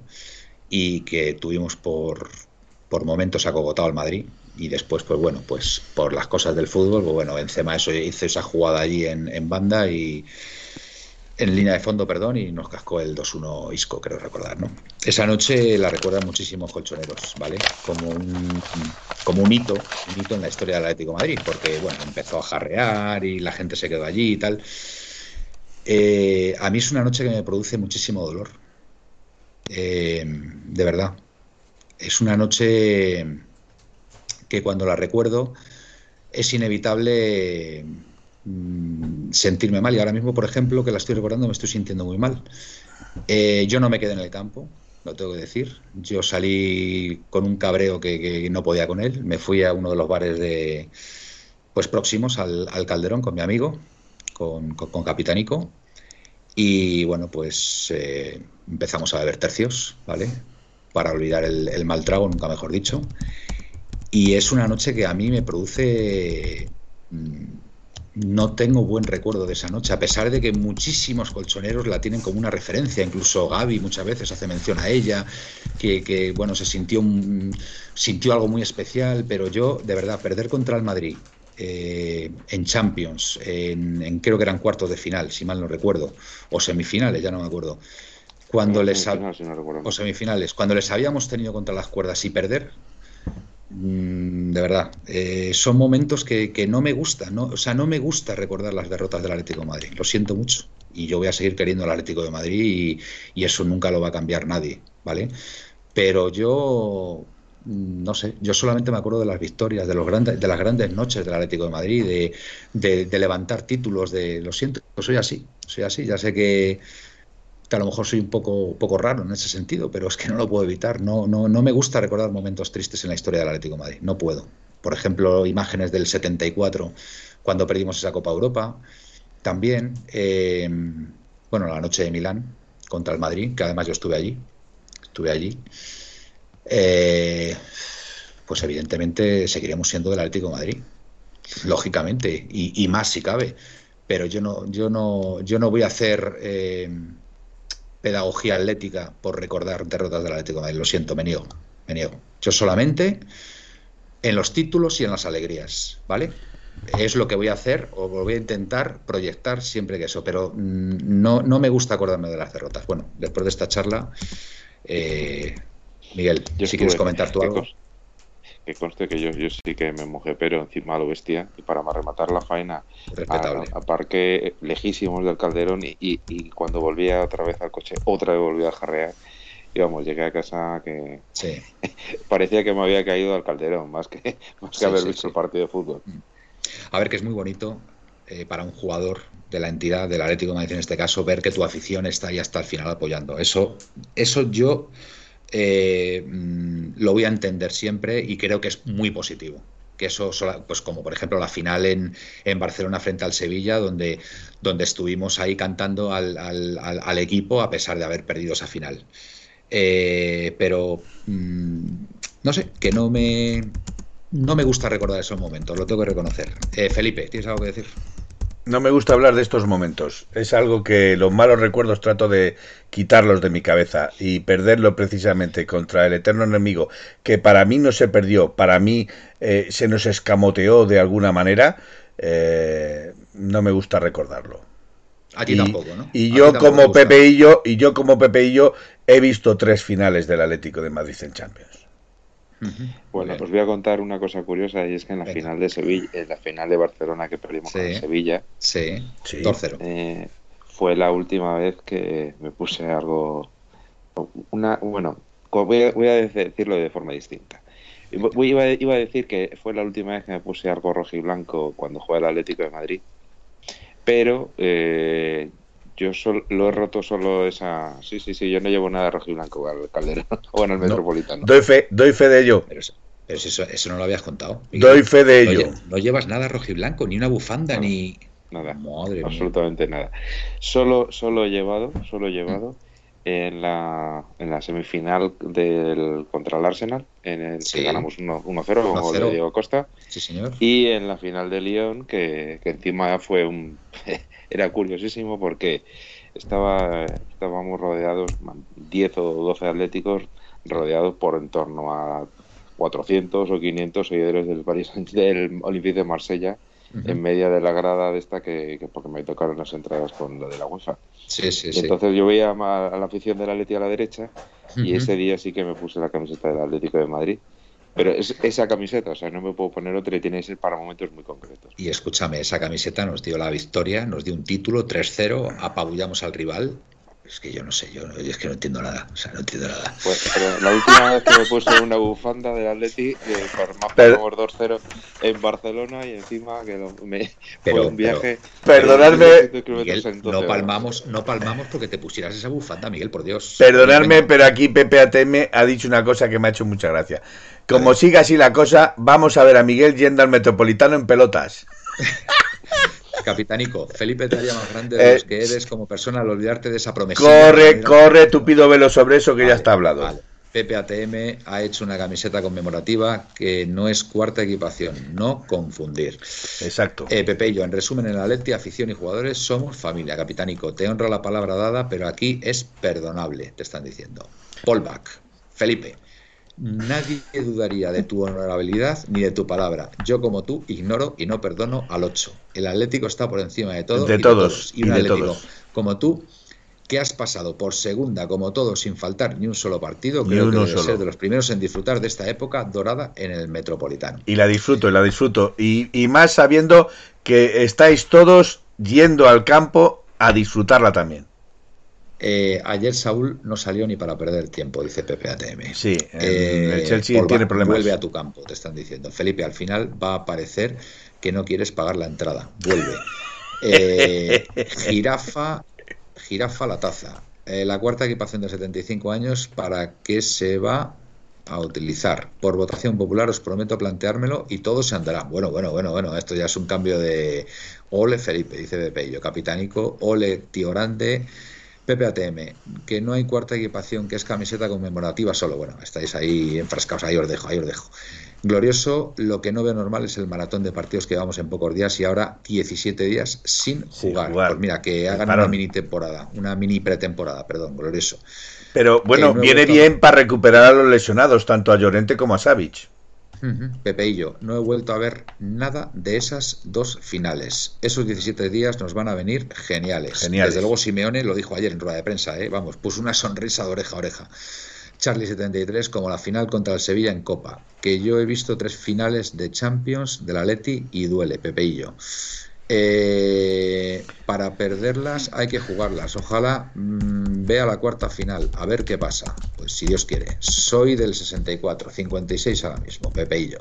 y que tuvimos por, por momentos acogotado al Madrid y después, pues bueno, pues por las cosas del fútbol, pues bueno, Benzema eso hizo esa jugada allí en, en banda y, en línea de fondo, perdón, y nos cascó el 2-1 Isco, creo recordar, ¿no? Esa noche la recuerdan muchísimos colchoneros, ¿vale? Como un, como un hito, un hito en la historia del Atlético Madrid, porque, bueno, empezó a jarrear y la gente se quedó allí y tal. Eh, a mí es una noche que me produce muchísimo dolor. Eh, de verdad. Es una noche que cuando la recuerdo es inevitable Mm, sentirme mal. Y ahora mismo, por ejemplo, que la estoy recordando, me estoy sintiendo muy mal. Eh, yo no me quedé en el campo, lo tengo que decir. Yo salí con un cabreo que, no podía con él. Me fui a uno de los bares de pues próximos al, Calderón con mi amigo, con, con, Capitanico. Y bueno, pues eh, empezamos a beber tercios, ¿vale? Para olvidar el, el mal trago, nunca mejor dicho. Y es una noche que a mí me produce mm, no tengo buen recuerdo de esa noche, a pesar de que muchísimos colchoneros la tienen como una referencia, incluso Gaby muchas veces hace mención a ella, que, bueno, se sintió, sintió algo muy especial, pero yo, de verdad, perder contra el Madrid eh, en Champions, en, creo que eran cuartos de final, si mal no recuerdo, o semifinales, ya no me acuerdo. Cuando les o semifinales, cuando les habíamos tenido contra las cuerdas y perder, de verdad, eh, son momentos que, no me gusta, ¿no? o sea, no me gusta recordar las derrotas del Atlético de Madrid, lo siento mucho, y yo voy a seguir queriendo al Atlético de Madrid y, eso nunca lo va a cambiar nadie, ¿vale? Pero yo, mm, no sé, yo solamente me acuerdo de las victorias, de, los grandes, de las grandes noches del Atlético de Madrid, de, de levantar títulos, de, lo siento, soy así, soy así, ya sé que a lo mejor soy un poco, poco raro en ese sentido, pero es que no lo puedo evitar. No, no, no me gusta recordar momentos tristes en la historia del Atlético Madrid. No puedo. Por ejemplo, imágenes del 74, cuando perdimos esa Copa Europa. También, eh, bueno, la noche de Milán contra el Madrid, que además yo estuve allí. Estuve allí. Eh, pues evidentemente seguiremos siendo del Atlético Madrid. Lógicamente. Y, más si cabe. Pero yo no, yo no, yo no voy a hacer. Eh, pedagogía atlética por recordar derrotas del Atlético de Madrid. Lo siento, me niego, me niego. Yo solamente en los títulos y en las alegrías, ¿vale? Es lo que voy a hacer o voy a intentar proyectar siempre que eso, pero mm, no, no me gusta acordarme de las derrotas. Bueno, después de esta charla, eh, Miguel, si quieres comentar tú algo que conste que yo, yo sí que me mojé, pero encima lo bestia, y para rematar la faena, a, parque lejísimos del Calderón, y, y, cuando volvía otra vez al coche, otra vez volvía a jarrear, y vamos, llegué a casa que <laughs> parecía que me había caído al Calderón, más que, <laughs> más que haber visto el partido de fútbol. Mm. A ver, que es muy bonito eh, para un jugador de la entidad, del Atlético de Madrid en este caso, ver que tu afición está ahí hasta el final apoyando. Eso, eso yo eh, mm, lo voy a entender siempre y creo que es muy positivo. Que eso, pues como por ejemplo la final en, en Barcelona frente al Sevilla, donde, donde estuvimos ahí cantando al, al, equipo a pesar de haber perdido esa final. Eh, pero mm, no sé, que no me, no me gusta recordar esos momentos, lo tengo que reconocer. Eh, Felipe, ¿tienes algo que decir? No me gusta hablar de estos momentos. Es algo que los malos recuerdos trato de quitarlos de mi cabeza y perderlo precisamente contra el eterno enemigo, que para mí no se perdió, para mí eh, se nos escamoteó de alguna manera. Eh, no me gusta recordarlo. A ti tampoco, ¿no? Y yo como Pepe y yo, y yo como Pepe y yo he visto tres finales del Atlético de Madrid en Champions. Bueno, pues voy a contar una cosa curiosa y es que en la final de Sevilla, en la final de Barcelona que perdimos con Sevilla, sí, eh, fue la última vez que me puse algo, una, bueno, voy a, decirlo de forma distinta. Iba, a decir que fue la última vez que me puse algo rojo y blanco cuando jugué al Atlético de Madrid, pero eh, yo lo he roto solo esa. Sí, sí, sí, yo no llevo nada rojo y blanco al Calderón <laughs> o en el Metropolitano. Doy fe, doy fe de ello. Pero, eso, eso, no lo habías contado. Doy fe de ello. No, llevas nada rojo y blanco, ni una bufanda, ni. Nada. Madre absolutamente nada. Solo, solo he llevado, solo he llevado en la, en la semifinal del contra el Arsenal, en el que ganamos 1-0 con de Diego Costa. Sí, señor. Y en la final de Lyon, que, que encima fue un <laughs> era curiosísimo porque estaba, estábamos rodeados, 10 o 12 atléticos, rodeados por en torno a 400 o 500 seguidores del, París, del Olympique de Marsella, en media de la grada de esta que, porque me tocaron las entradas con lo de la UEFA. Sí, sí, entonces yo veía a, la afición del Atleti a la derecha y ese día sí que me puse la camiseta del Atlético de Madrid pero es esa camiseta, o sea, no me puedo poner otra y tiene que ser para momentos muy concretos. Y escúchame, esa camiseta nos dio la victoria, nos dio un título 3-0, apabullamos al rival es que yo no sé, yo, es que no entiendo nada, o sea, no entiendo nada. Pues, pero la última vez que me puse una bufanda del Atleti, de por 2-0 en Barcelona y encima que me pero, fue un viaje. perdonadme, no palmamos, no palmamos porque te pusieras esa bufanda, Miguel, por Dios. Perdonadme, pero aquí Pepe ATM ha dicho una cosa que me ha hecho mucha gracia. Como siga así la cosa, vamos a ver a Miguel yendo al Metropolitano en pelotas. <laughs> Capitanico, Felipe te haría más grande de los que eres como persona al olvidarte de esa promesa. Corre, corre, tú pido velo sobre eso que ya está hablado. PPATM ha hecho una camiseta conmemorativa que no es cuarta equipación, no confundir. Exacto. Eh, Pepe y yo, en resumen, en la Leti, afición y jugadores somos familia, capitánico. Te honra la palabra dada, pero aquí es perdonable, te están diciendo. Polback, Felipe, nadie dudaría de tu honorabilidad ni de tu palabra. Yo, como tú, ignoro y no perdono al 8. El Atlético está por encima de todo. De, todos, Y un Atlético como tú que has pasado por segunda como todo sin faltar ni un solo partido, creo que debe ser de los primeros en disfrutar de esta época dorada en el Metropolitano. Y la disfruto, y la disfruto. Y, y más sabiendo que estáis todos yendo al campo a disfrutarla también. Eh, ayer Saúl no salió ni para perder tiempo, dice Pepe ATM. Sí, el eh, Chelsea tiene problemas. Vuelve a tu campo, te están diciendo. Felipe, al final va a parecer que no quieres pagar la entrada. Vuelve. <laughs> Eh, jirafa Jirafa la taza. Eh, la cuarta equipación de 75 años, ¿para qué se va a utilizar? Por votación popular os prometo planteármelo y todo se andará. Bueno, bueno, bueno, bueno, esto ya es un cambio de... Ole Felipe, dice Bepello, capitánico, ole Tío Grande, Pepe ATM, que no hay cuarta equipación, que es camiseta conmemorativa solo. Bueno, estáis ahí enfrascados, ahí os dejo, ahí os dejo. Glorioso, lo que no veo normal es el maratón de partidos que vamos en pocos días y ahora 17 días sin jugar. Pues mira, que hagan una mini temporada, una mini pretemporada, perdón, glorioso. Pero bueno, viene bien para recuperar a los lesionados, tanto a Llorente como a Savic. Pepe y yo, no he vuelto a ver nada de esas dos finales. Esos 17 días nos van a venir geniales. geniales. Desde luego Simeone lo dijo ayer en rueda de prensa, ¿eh? vamos, puso una sonrisa de oreja a oreja. Charlie 73 como la final contra el Sevilla en Copa, que yo he visto tres finales de Champions de la Leti y duele, Pepeillo. Eh, para perderlas hay que jugarlas. Ojalá mm, vea la cuarta final, a ver qué pasa. Pues si Dios quiere. Soy del 64, 56 ahora mismo, Pepeillo.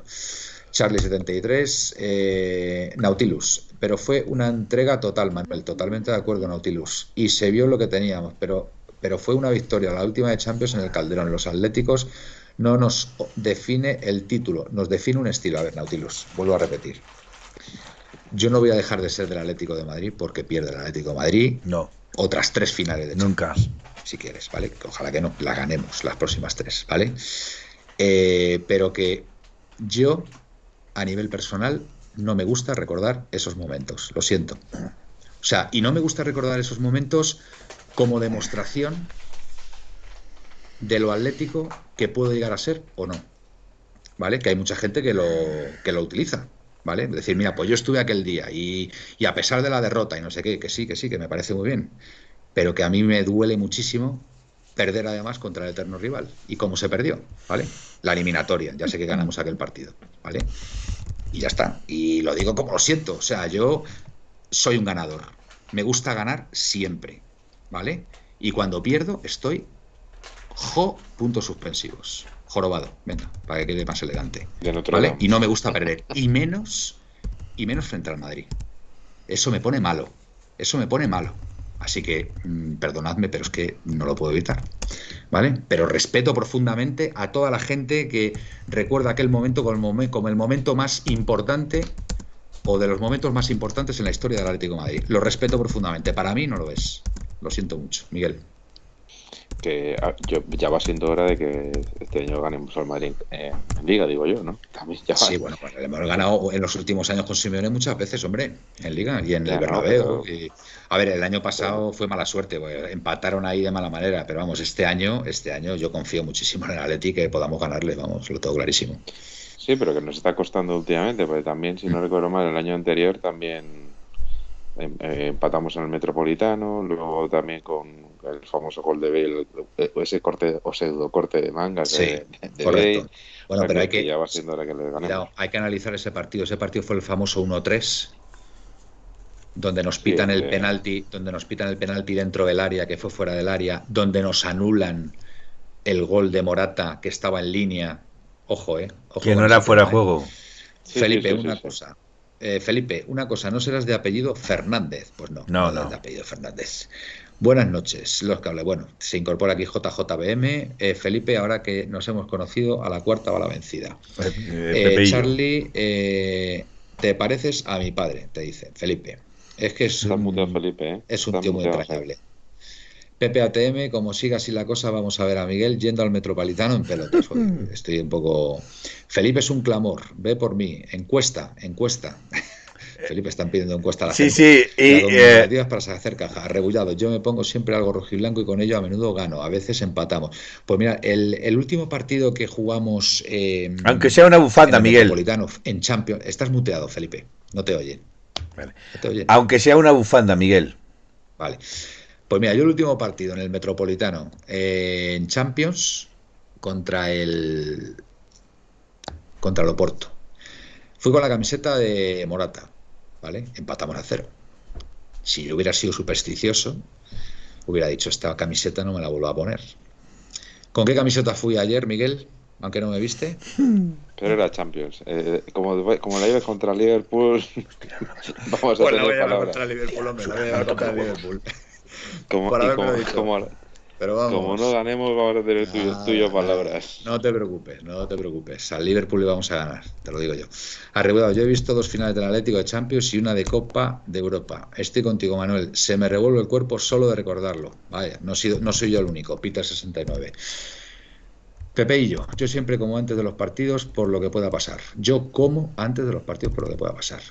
Charlie 73, eh, Nautilus. Pero fue una entrega total, Manuel, totalmente de acuerdo, Nautilus. Y se vio lo que teníamos, pero pero fue una victoria, la última de Champions en el Calderón. Los Atléticos no nos define el título, nos define un estilo. A ver, Nautilus, vuelvo a repetir. Yo no voy a dejar de ser del Atlético de Madrid porque pierde el Atlético de Madrid. No. Otras tres finales de Nunca. si quieres, ¿vale? Ojalá que no, la ganemos las próximas tres, ¿vale? Eh, pero que yo, a nivel personal, no me gusta recordar esos momentos. Lo siento. O sea, y no me gusta recordar esos momentos como demostración de lo atlético que puede llegar a ser o no. ¿Vale? Que hay mucha gente que lo, que lo utiliza. ¿Vale? Decir, mira, pues yo estuve aquel día y, y a pesar de la derrota y no sé qué, que sí, que sí, que me parece muy bien, pero que a mí me duele muchísimo perder además contra el eterno rival. ¿Y cómo se perdió? ¿Vale? La eliminatoria, ya sé que ganamos aquel partido, ¿vale? Y ya está. Y lo digo como lo siento, o sea, yo soy un ganador. Me gusta ganar siempre. ¿vale? Y cuando pierdo estoy jo, puntos suspensivos. Jorobado, venga, para que quede más elegante. ¿Vale? Y no me gusta perder. Y menos, y menos frente al Madrid. Eso me pone malo. Eso me pone malo. Así que mm, perdonadme, pero es que no lo puedo evitar. ¿Vale? Pero respeto profundamente a toda la gente que recuerda aquel momento como el, como el momento más importante o de los momentos más importantes en la historia del Atlético de Madrid. Lo respeto profundamente. Para mí no lo es. Lo siento mucho, Miguel. Que yo, ya va siendo hora de que este año ganemos al Madrid en, Liga, digo yo, ¿no? sí, bueno, pues hemos ganado en los últimos años con Simeone muchas veces, hombre, en Liga y en el Bernabéu. A ver, el año pasado fue mala suerte, pues, empataron ahí de mala manera, pero vamos, este año, este año yo confío muchísimo en el Atleti que podamos ganarle, vamos, lo tengo clarísimo. Sí, pero que nos está costando últimamente, porque también, si no mm. recuerdo mal, el año anterior también eh, empatamos en el Metropolitano, luego también con el famoso gol de Bale, eh, ese corte o pseudo corte de manga de, correcto. Bueno, pero hay que, hay que analizar ese partido. Ese partido fue el famoso 1-3 donde nos pitan el penalti, donde nos pitan el penalti dentro del área que fue fuera del área, donde nos anulan el gol de Morata que estaba en línea. Ojo, eh. que no era fuera de juego. Felipe, una cosa. Eh, Felipe, una cosa, ¿no serás de apellido Fernández? Pues no, no, no. de apellido Fernández. Buenas noches, los que hablé. Bueno, se incorpora aquí JJBM. Eh, Felipe, ahora que nos hemos conocido, a la cuarta va la vencida. Eh, Charlie, te pareces a mi padre, te dice Felipe. Es que es un, Felipe, es un tío muy entrañable. Pepe ATM, como siga así la cosa, vamos a ver a Miguel yendo al Metropolitano en pelotas. <laughs> Estoy un poco. Felipe es un clamor, ve por mí. Encuesta, encuesta. <laughs> Felipe, están pidiendo encuesta a la sí, Sí, y. Eh... para hacer caja. Arrebullado. Yo me pongo siempre algo rojiblanco y con ello a menudo gano. A veces empatamos. Pues mira, el, último partido que jugamos. Eh, Aunque sea una bufanda, Miguel. Metropolitano, en Champions. Estás muteado, Felipe. No te oyen. Aunque sea una bufanda, Miguel. Vale. Pues mira, yo el último partido en el Metropolitano eh, en Champions contra el contra el Oporto. Fui con la camiseta de Morata, ¿vale? Empatamos a cero. Si yo hubiera sido supersticioso, hubiera dicho esta camiseta no me la vuelvo a poner. ¿Con qué camiseta fui ayer, Miguel? Aunque no me viste. <laughs> Pero era Champions. Eh, como, como la lleves contra Liverpool, <laughs> vamos a pues tener palabras. contra Liverpool, hombre, la voy a llevar <laughs> contra Liverpool. Como, como, pero vamos. como no ganemos, vamos a tener tuyo, palabras. No te preocupes, no te preocupes. Al Liverpool le vamos a ganar, te lo digo yo. Arrebuado, yo he visto dos finales del Atlético de Champions y una de Copa de Europa. Estoy contigo, Manuel. Se me revuelve el cuerpo solo de recordarlo. Vaya, no, soy yo el único. Peter 69. Pepe y yo, yo siempre como antes de los partidos por lo que pueda pasar. Yo como antes de los partidos por lo que pueda pasar.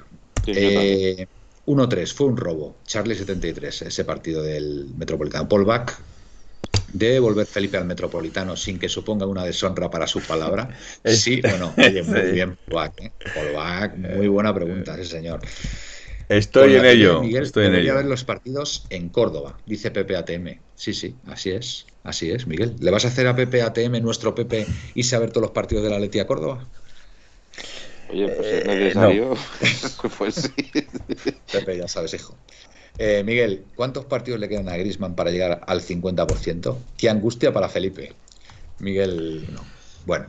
eh, 1-3, fue un robo. Charlie 73, ese partido del Metropolitano. Paul Back debe volver Felipe al Metropolitano sin que suponga una deshonra para su palabra. <laughs> Sí, bueno, oye, muy bien, Paul ¿eh? Back, muy buena pregunta, ese señor. Estoy en ello. Miguel, estoy en ello. ver los partidos en Córdoba, dice Pepe ATM. Sí, sí, así es. Así es, Miguel. ¿Le vas a hacer a Pepe ATM, nuestro Pepe, y saber todos los partidos de la Leti a Córdoba? Oye, pues es eh, necesario. <laughs> <laughs> pues sí. Pepe, ya sabes, hijo. Eh, Miguel, ¿cuántos partidos le quedan a Grisman para llegar al 50%? Qué angustia para Felipe. Miguel, no. Bueno.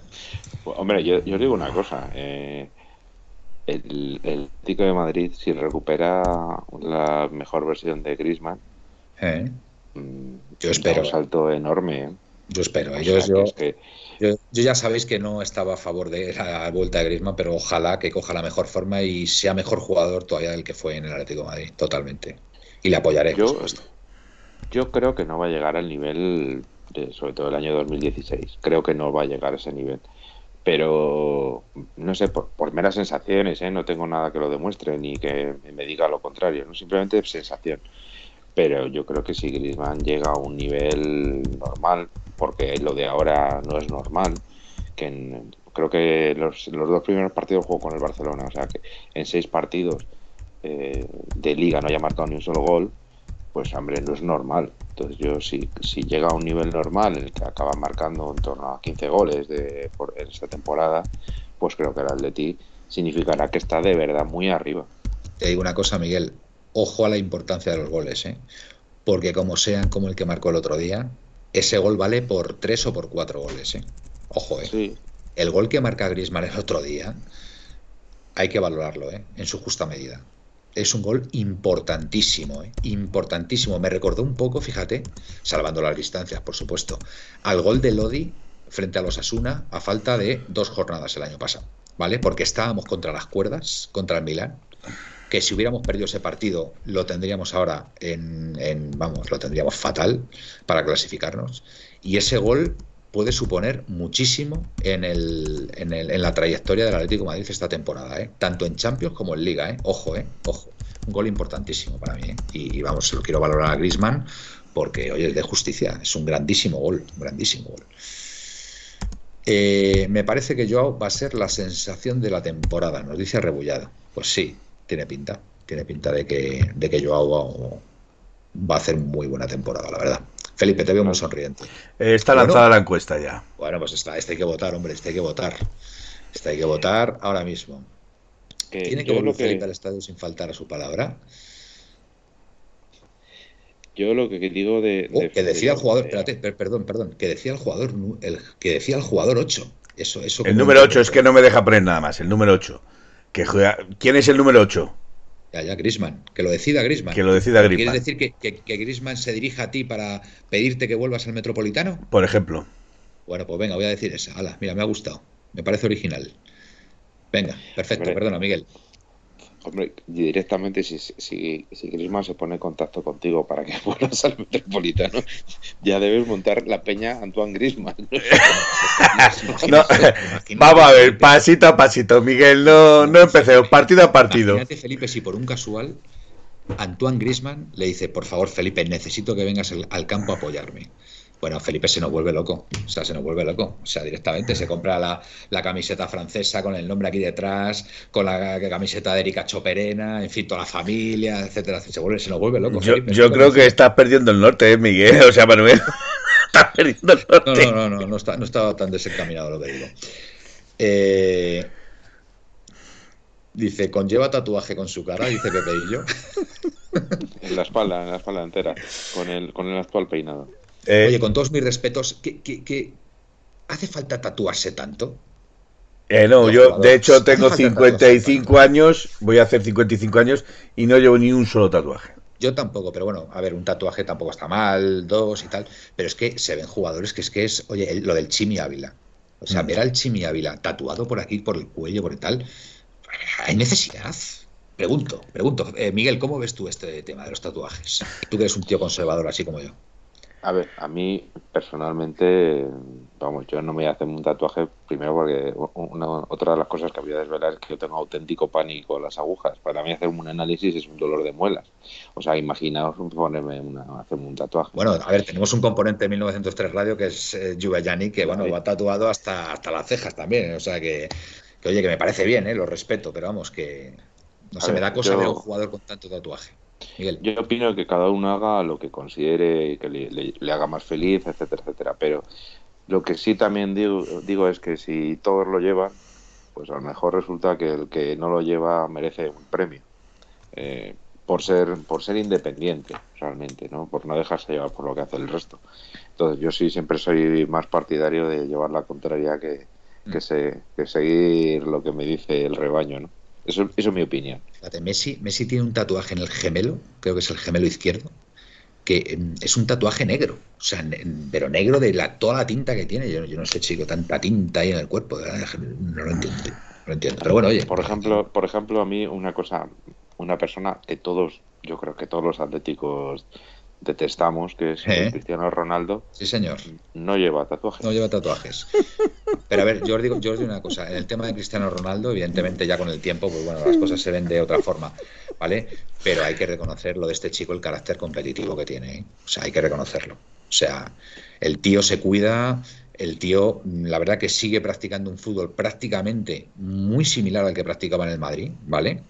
Pues, hombre, yo, yo, digo una cosa. Eh, el, el Tico de Madrid, si recupera la mejor versión de Grisman, mm, yo espero. Un salto enorme. Yo espero. yo, yo, ya sabéis que no estaba a favor de la vuelta de Griezmann, pero ojalá que coja la mejor forma y sea mejor jugador todavía del que fue en el Atlético de Madrid, totalmente. Y le apoyaré. Yo, yo creo que no va a llegar al nivel, de, sobre todo el año 2016. Creo que no va a llegar a ese nivel. Pero, no sé, por, meras sensaciones, ¿eh? no tengo nada que lo demuestre ni que me diga lo contrario, no simplemente sensación pero yo creo que si Griezmann llega a un nivel normal, porque lo de ahora no es normal, que creo que los, dos primeros partidos jugó con el Barcelona, o sea que en seis partidos eh, de liga no haya marcado ni un solo gol, pues hombre, no es normal. Entonces yo si, si llega a un nivel normal en el que acaba marcando en torno a 15 goles de, por, en esta temporada, pues creo que el Atleti significará que está de verdad muy arriba. Te digo una cosa, Miguel, ojo a la importancia de los goles, ¿eh? porque como sean como el que marcó el otro día, ese gol vale por tres o por cuatro goles. ¿eh? Ojo, ¿eh? el gol que marca Griezmann el otro día hay que valorarlo ¿eh? en su justa medida. Es un gol importantísimo, ¿eh? importantísimo. Me recordó un poco, fíjate, salvando las distancias, por supuesto, al gol de Lodi frente a los Asuna a falta de dos jornadas el año pasado, ¿vale? Porque estábamos contra las cuerdas, contra el Milán, que si hubiéramos perdido ese partido lo tendríamos ahora en, vamos, lo tendríamos fatal para clasificarnos. Y ese gol puede suponer muchísimo en, la trayectoria del Atlético Madrid esta temporada, ¿eh? tanto en Champions como en Liga. ¿eh? Ojo, ¿eh? ojo. Un gol importantísimo para mí. Y, vamos, lo quiero valorar a Grisman porque hoy es de justicia. Es un grandísimo gol, un grandísimo gol. Me parece que Joao va a ser la sensación de la temporada, nos dice Rebullado. Pues sí, tiene pinta. Tiene pinta de que, de que Joao va a hacer muy buena temporada, la verdad. Felipe, te veo muy sonriente. Eh, está lanzada la encuesta ya. Bueno, pues está, este hay que votar, hombre, este hay que votar. Este hay que votar ahora mismo. ¿Tiene que volver Felipe al estadio sin faltar a su palabra? Yo lo que digo de. Oh, que decía el jugador, espérate, perdón, perdón, que decía el jugador, el, que decía el jugador 8. Eso, eso el número 8 es que no me deja poner nada más, el número 8. ¿Quién es el número 8? Ya, ya, Grisman. Que lo decida Grisman. Que lo decida Grisman. ¿Quieres decir que, que, Grisman se dirija a ti para pedirte que vuelvas al Metropolitano? Por ejemplo. Bueno, pues venga, voy a decir esa. Hala, mira, me ha gustado. Me parece original. Venga, perfecto, perdona, Miguel. Hombre, directamente si, si, si Grisman se pone en contacto contigo para que <laughs> vuelvas al Metropolitano, ya debes montar la peña Antoine Grisman. <laughs> <laughs> vamos a ver, pasito a pasito, Miguel, no, no empecemos, partido a partido. Imagínate, Felipe, si por un casual Antoine Grisman le dice, por favor, Felipe, necesito que vengas al campo a apoyarme. Bueno, Felipe se nos vuelve loco, o sea, se nos vuelve loco, o sea, directamente se compra la, camiseta francesa con el nombre aquí detrás, con la, camiseta de Erika Choperena, en fin, toda la familia, etcétera, se, vuelve, se nos vuelve loco. Yo, creo que estás perdiendo el norte, ¿eh, Miguel, o sea, Manuel, <laughs> estás perdiendo el norte. No, no, no, no, no, está, no estaba tan desencaminado lo que digo. Eh, dice, conlleva tatuaje con su cara, dice Pepe y yo. En la espalda, en la espalda entera, con el, con el actual peinado. Eh, Oye, con todos mis respetos, ¿qué, hace falta tatuarse tanto? Eh, no, yo de hecho tengo 55 años, voy a hacer 55 años y no llevo ni un solo tatuaje. Yo tampoco, pero bueno, a ver, un tatuaje tampoco está mal, dos y tal, pero es que se ven jugadores que es que es, oye, lo del Chimi Ávila. O sea, mm. ver al Chimi Ávila tatuado por aquí, por el cuello, por el tal, ¿hay necesidad? Pregunto, pregunto. Eh, Miguel, ¿cómo ves tú este tema de los tatuajes? Tú que eres un tío conservador así como yo. A ver, a mí personalmente, vamos, yo no me voy a hacer un tatuaje, primero porque una, otra de las cosas que había a desvelar es que yo tengo auténtico pánico a las agujas. Para mí hacer un análisis es un dolor de muelas. O sea, imaginaos ponerme una, hacerme un tatuaje. Bueno, a ver, tenemos un componente de 1903 Radio que es eh, que bueno, va tatuado hasta, hasta las cejas también. O sea, que, oye, que me parece bien, ¿eh? lo respeto, pero vamos, que no se me da cosa ver a un jugador con tanto tatuaje. Yo opino que cada uno haga lo que considere que le, haga más feliz, etcétera, etcétera. Pero lo que sí también digo, digo es que si todos lo llevan, pues a lo mejor resulta que el que no lo lleva merece un premio. Eh, por ser por ser independiente realmente no por no dejarse llevar por lo que hace el resto entonces yo sí siempre soy más partidario de llevar la contraria que, que, mm. se, que seguir lo que me dice el rebaño no eso, es mi opinión. Messi, Messi tiene un tatuaje en el gemelo, creo que es el gemelo izquierdo, que mm, es un tatuaje negro, o sea, pero negro de la, toda la tinta que tiene. Yo, yo no sé, chico, tanta tinta ahí en el cuerpo, no lo entiendo. No lo entiendo. Pero bueno, oye. Por ejemplo, por ejemplo, a mí una cosa, una persona que todos, yo creo que todos los atléticos detestamos, que es ¿Eh? Cristiano Ronaldo. Sí, señor. No lleva tatuajes. No lleva tatuajes. Pero a ver, yo os, digo, yo os digo una cosa. En el tema de Cristiano Ronaldo, evidentemente ya con el tiempo, pues bueno, las cosas se ven de otra forma, ¿vale? Pero hay que reconocer lo de este chico, el carácter competitivo que tiene. ¿eh? O sea, hay que reconocerlo. O sea, el tío se cuida, el tío, la verdad que sigue practicando un fútbol prácticamente muy similar al que practicaba en el Madrid, ¿vale?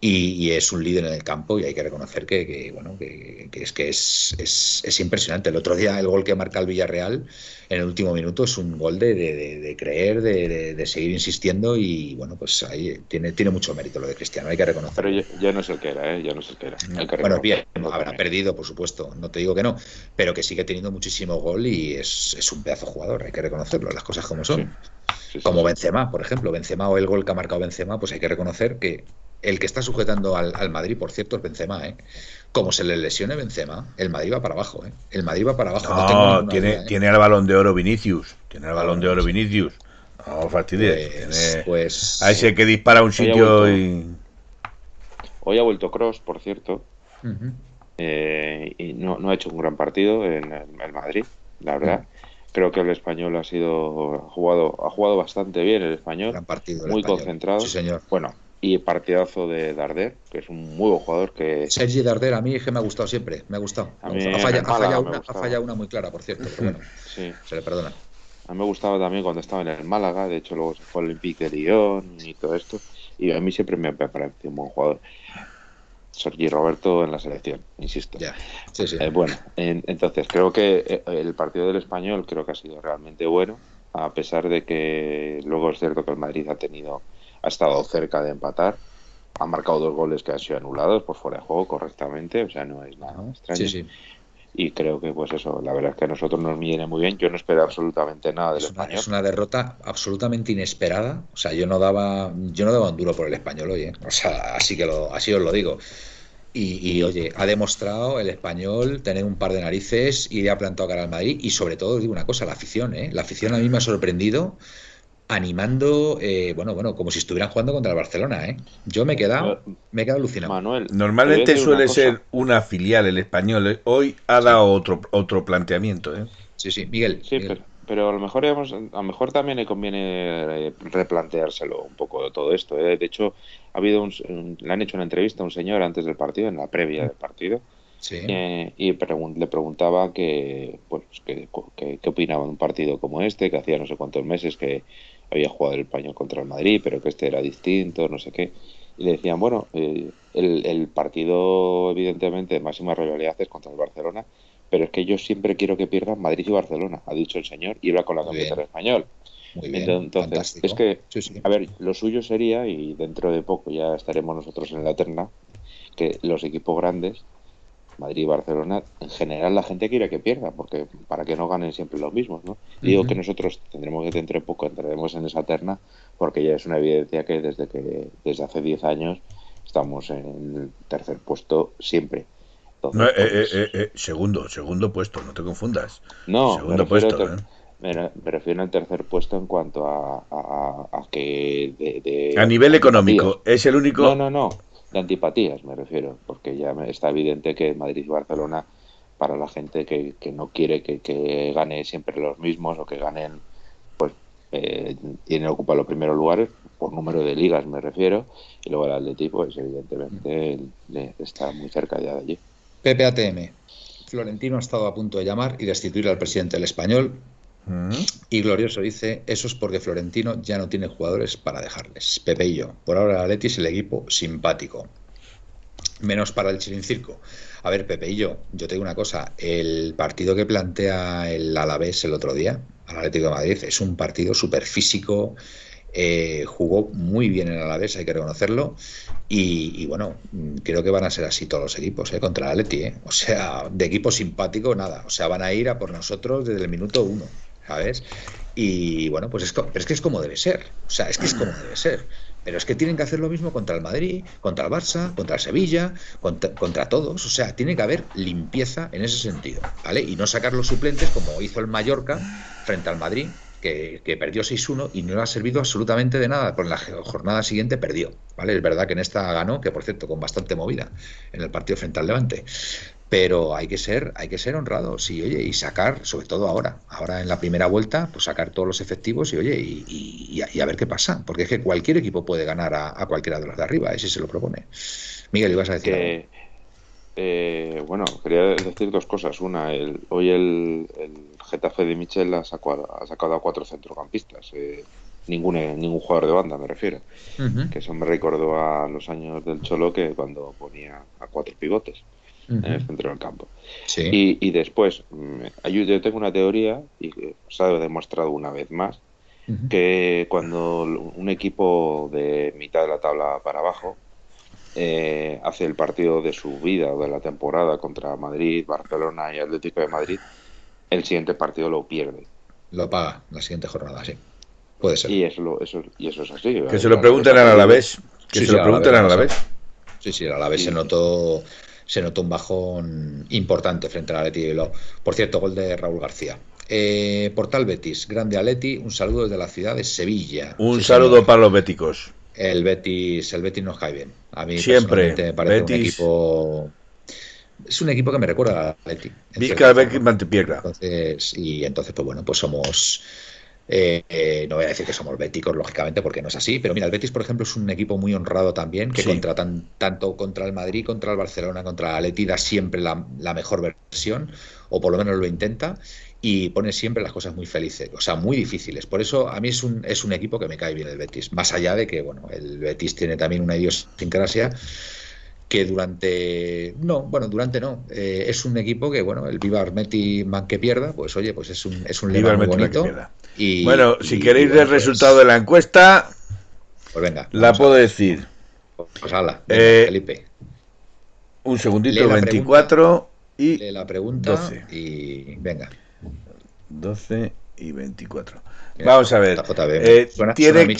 Y, es un líder en el campo y hay que reconocer que, bueno que, es que es, es, impresionante. El otro día el gol que marca el Villarreal en el último minuto es un gol de, de, creer, de, seguir insistiendo y bueno pues ahí tiene, tiene mucho mérito lo de Cristiano, hay que reconocerlo. Pero ya, no es el que era, ¿eh? ya no es el que era. bueno, bien, habrá perdido por supuesto, no te digo que no, pero que sigue teniendo muchísimo gol y es, es un pedazo jugador, hay que reconocerlo, las cosas como son. como Benzema, por ejemplo, Benzema o el gol que ha marcado Benzema, pues hay que reconocer que el que está sujetando al, Madrid, por cierto, es Benzema, ¿eh? Como se le lesione Benzema, el Madrid va para abajo, ¿eh? El Madrid va para abajo. No, tiene, ¿eh? tiene el balón de oro Vinicius. Tiene el balón de oro Vinicius. No fastidies. Pues, pues, Ahí sí que dispara un sitio y. Hoy ha vuelto Cross, por cierto. Eh, y no, no, ha hecho un gran partido en el, Madrid, la verdad. Creo que el español ha sido ha jugado ha jugado bastante bien el español, gran partido, muy concentrado. Sí, señor. Bueno, y partidazo de Darder, que es un muy buen jugador que... Sergi Darder, a mí es que me ha gustado siempre, me ha gustado. ha, fallado, una, muy clara, por cierto, pero bueno, <laughs> sí. se le perdona. A mí me gustaba también cuando estaba en el Málaga, de hecho luego se fue al Olympique de Lyon y todo esto, y a mí siempre me ha parecido un buen jugador. Sergi Roberto en la selección, insisto. Ya. Sí, sí. Eh, bueno, entonces creo que eh, el partido del español creo que ha sido realmente bueno, a pesar de que luego es cierto que el Madrid ha tenido ha estado cerca de empatar. Ha marcado dos goles que han sido anulados por fuera de juego correctamente, o sea, no es nada extraño. Y creo que, pues eso, la verdad es que a nosotros nos viene muy bien. Yo no espero absolutamente nada del es español. Es una derrota absolutamente inesperada. O sea, yo no daba, yo no daba un duro por el español hoy, ¿eh? O sea, así que lo, así os lo digo. Y, oye, ha demostrado el español tener un par de narices y ha plantado cara al Madrid. Y sobre todo, digo una cosa, la afición, ¿eh? La afición a mí me ha sorprendido animando, eh, bueno, bueno, como si estuvieran jugando contra el Barcelona, ¿eh? Yo me he quedado, me he quedado alucinado. Manuel, normalmente suele ser una filial el español, ¿eh? hoy ha dado otro otro planteamiento, ¿eh? Sí, sí, Miguel. Sí, Pero, a lo mejor a lo mejor también le conviene replanteárselo un poco todo esto. De hecho, ha habido un, le han hecho una entrevista a un señor antes del partido, en la previa del partido, eh, y le preguntaba que, pues, que, que, opinaba de un partido como este, que hacía no sé cuántos meses que había jugado el español contra el Madrid, pero que este era distinto, no sé qué. Y le decían, bueno, eh, el, el, partido evidentemente de máxima rivalidad es contra el Barcelona, pero es que yo siempre quiero que pierdan Madrid y Barcelona, ha dicho el señor, y va con la camiseta del español. Muy bien, Entonces, es que, a ver, lo suyo sería, y dentro de poco ya estaremos nosotros en la terna, que los equipos grandes Madrid y Barcelona, en general la gente quiere que pierda, porque para que no ganen siempre los mismos, ¿no? Digo que nosotros tendremos que dentro de poco entraremos en esa terna, porque ya es una evidencia que desde que desde hace 10 años estamos en el tercer puesto siempre. Eh, eh, eh, segundo, segundo puesto, no te confundas. No, segundo me puesto. me, refiero al tercer puesto en cuanto a, a, que a nivel económico es el único. No, no, no de antipatías, me refiero, porque ya está evidente que Madrid y Barcelona, para la gente que, no quiere que, gane siempre los mismos o que ganen, pues eh, tienen ocupar los primeros lugares, por número de ligas me refiero, y luego el Atlético, pues evidentemente está muy cerca ya de allí. PPATM. Florentino ha estado a punto de llamar y destituir al presidente del español y Glorioso dice, eso es porque Florentino ya no tiene jugadores para dejarles. Pepe y yo. Por ahora el Atleti es el equipo simpático. Menos para el Chirincirco. A ver, Pepe y yo, yo te digo una cosa. El partido que plantea el Alavés el otro día, al Atlético de Madrid, es un partido súper físico. Eh, jugó muy bien el Alavés, hay que reconocerlo. Y, bueno, creo que van a ser así todos los equipos ¿eh? contra el Atleti. ¿eh? O sea, de equipo simpático, nada. O sea, van a ir a por nosotros desde el minuto uno. ¿Sabes? Y bueno, pues es, pero es que es como debe ser, o sea, es que es como debe ser. Pero es que tienen que hacer lo mismo contra el Madrid, contra el Barça, contra el Sevilla, contra, todos. O sea, tiene que haber limpieza en ese sentido, ¿vale? Y no sacar los suplentes como hizo el Mallorca frente al Madrid, que, perdió 6-1 y no le ha servido absolutamente de nada. Por la jornada siguiente perdió, ¿vale? Es verdad que en esta ganó, que por cierto, con bastante movida en el partido frente al Levante pero hay que ser hay que ser honrados y oye y sacar sobre todo ahora ahora en la primera vuelta pues sacar todos los efectivos y oye y, a, ver qué pasa. Porque es que cualquier equipo puede ganar a, cualquiera de los de arriba ese se lo propone. Miguel ibas a decir eh, bueno quería decir dos cosas. Una el, hoy el, el Getafe de Michel ha sacado, ha sacado a cuatro centrocampistas eh, ningún ningún jugador de banda me refiero. Que eso me recordó a los años del Cholo que cuando ponía a cuatro pivotes en el centro del campo. Y, después, mm, yo tengo una teoría, y se ha demostrado una vez más, que cuando un equipo de mitad de la tabla para abajo eh, hace el partido de su vida o de la temporada contra Madrid, Barcelona y Atlético de Madrid, el siguiente partido lo pierde. Lo paga la siguiente jornada, sí. Puede ser. Y eso, eso, y eso es así. Que se lo pregunten a la vez. Que se lo pregunten a la vez. Sí, sí, a la vez se notó se notó un bajón importante frente al Atleti de Por cierto, gol de Raúl García. Eh, Portal Betis, grande Aleti, un saludo desde la ciudad de Sevilla. Un saludo para los béticos. El Betis, el Betis nos cae bien. A mí siempre me parece un equipo es un equipo que me recuerda a Atleti. Vizca Betis Entonces, y entonces, pues bueno, pues somos eh, eh, no voy a decir que somos béticos, lógicamente, porque no es así, pero mira, el Betis, por ejemplo, es un equipo muy honrado también, que contratan tanto contra el Madrid, contra el Barcelona, contra la Atleti, da siempre la, mejor versión, o por lo menos lo intenta, y pone siempre las cosas muy felices, o sea, muy difíciles. Por eso a mí es un, es un equipo que me cae bien el Betis, más allá de que, bueno, el Betis tiene también una idiosincrasia que durante no bueno durante no eh, es un equipo que bueno el Viva Armeti man que pierda pues oye pues es un es un lema muy bonito y, bueno si queréis el resultado pues de la encuesta pues venga la puedo decir. Pues hala eh, Felipe. un segundito 24 y la pregunta 12. y venga. 12 y 24 Vamos a ver. Eh, tiene,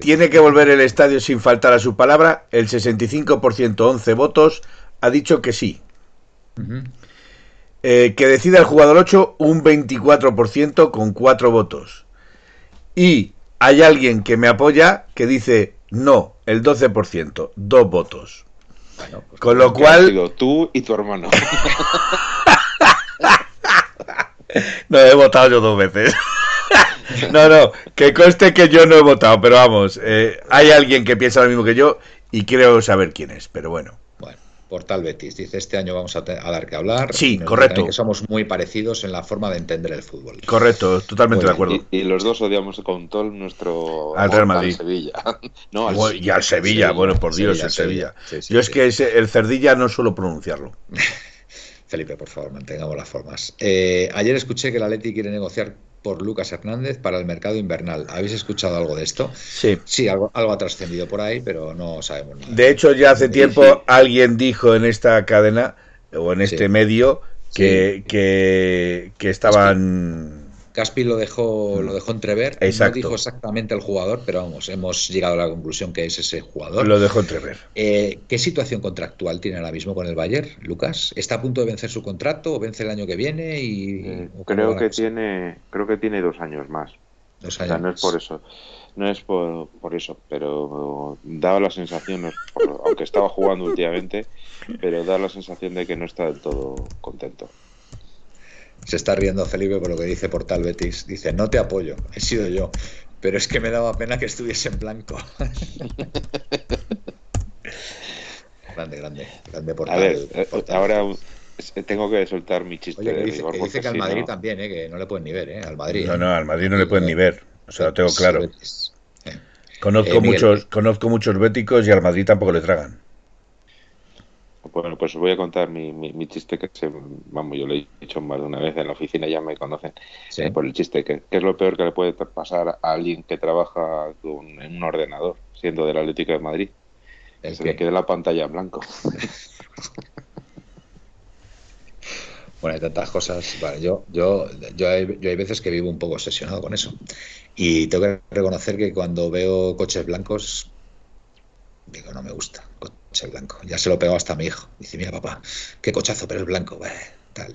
tiene, que volver el estadio sin faltar a su palabra. El 65%, 11 votos, ha dicho que sí. Eh, que decida el jugador 8, un 24% con 4 votos. Y hay alguien que me apoya que dice no, el 12%, dos votos. Pues Con lo cual... tú y tu hermano. <laughs> <laughs> no, he votado yo dos veces. <laughs> no, no, que conste que yo no he votado, pero vamos, eh, hay alguien que piensa lo mismo que yo y creo saber quién es, pero bueno. Portal Betis. Dice, este año vamos a, dar que hablar. Sí, correcto. Que somos muy parecidos en la forma de entender el fútbol. Correcto, totalmente de acuerdo. Y, los dos odiamos con todo nuestro... Al Real Madrid. Sevilla. <laughs> no, y al Sevilla, bueno, por Dios, el Sevilla. Yo es que el Cerdilla no suelo pronunciarlo. Felipe, por favor, mantengamos las formas. Eh, ayer escuché que la Leti quiere negociar por Lucas Hernández para el mercado invernal. ¿Habéis escuchado algo de esto? Sí. Sí, algo, algo ha trascendido por ahí, pero no sabemos nada. De hecho, ya hace tiempo <laughs> alguien dijo en esta cadena o en este medio que, que, que, estaban... Caspi lo dejó, lo dejó entrever. No dijo exactamente el jugador, pero vamos, hemos llegado a la conclusión que es ese jugador. Lo dejó entrever. Eh, ¿Qué situación contractual tiene ahora mismo con el Bayern, Lucas? ¿Está a punto de vencer su contrato o vence el año que viene? Y, eh, creo que tiene, creo que tiene dos años más. Dos años. no es por eso. No es por, por eso, pero daba la sensación, aunque estaba jugando últimamente, pero da la sensación de que no está del todo contento. Se está riendo Felipe por lo que dice Portal Betis. Dice, no te apoyo, he sido yo. Pero es que me daba pena que estuviese en blanco. <laughs> grande, grande, grande Portal. A ver, eh, ahora tengo que soltar mi chiste dice, que, dice que al Madrid también, eh, que no le pueden ni ver, eh, al Madrid. No, no, al Madrid no le pueden ni ver. O sea, lo tengo claro. Conozco, muchos, conozco muchos béticos y al Madrid tampoco le tragan. Bueno, pues os voy a contar mi, mi, chiste que se, vamos, yo lo he dicho más de una vez en la oficina, ya me conocen eh, por el chiste, que, es lo peor que le puede pasar a alguien que trabaja en un ordenador, siendo del Atlético de Madrid. El se que... le quede la pantalla en blanco. <laughs> bueno, hay tantas cosas. Vale, yo, yo, yo, hay, yo hay veces que vivo un poco obsesionado con eso. Y tengo que reconocer que cuando veo coches blancos, digo, no me gusta el blanco. Ya se lo pegó hasta a mi hijo. Dice, mira papá, qué cochazo, pero es blanco. tal.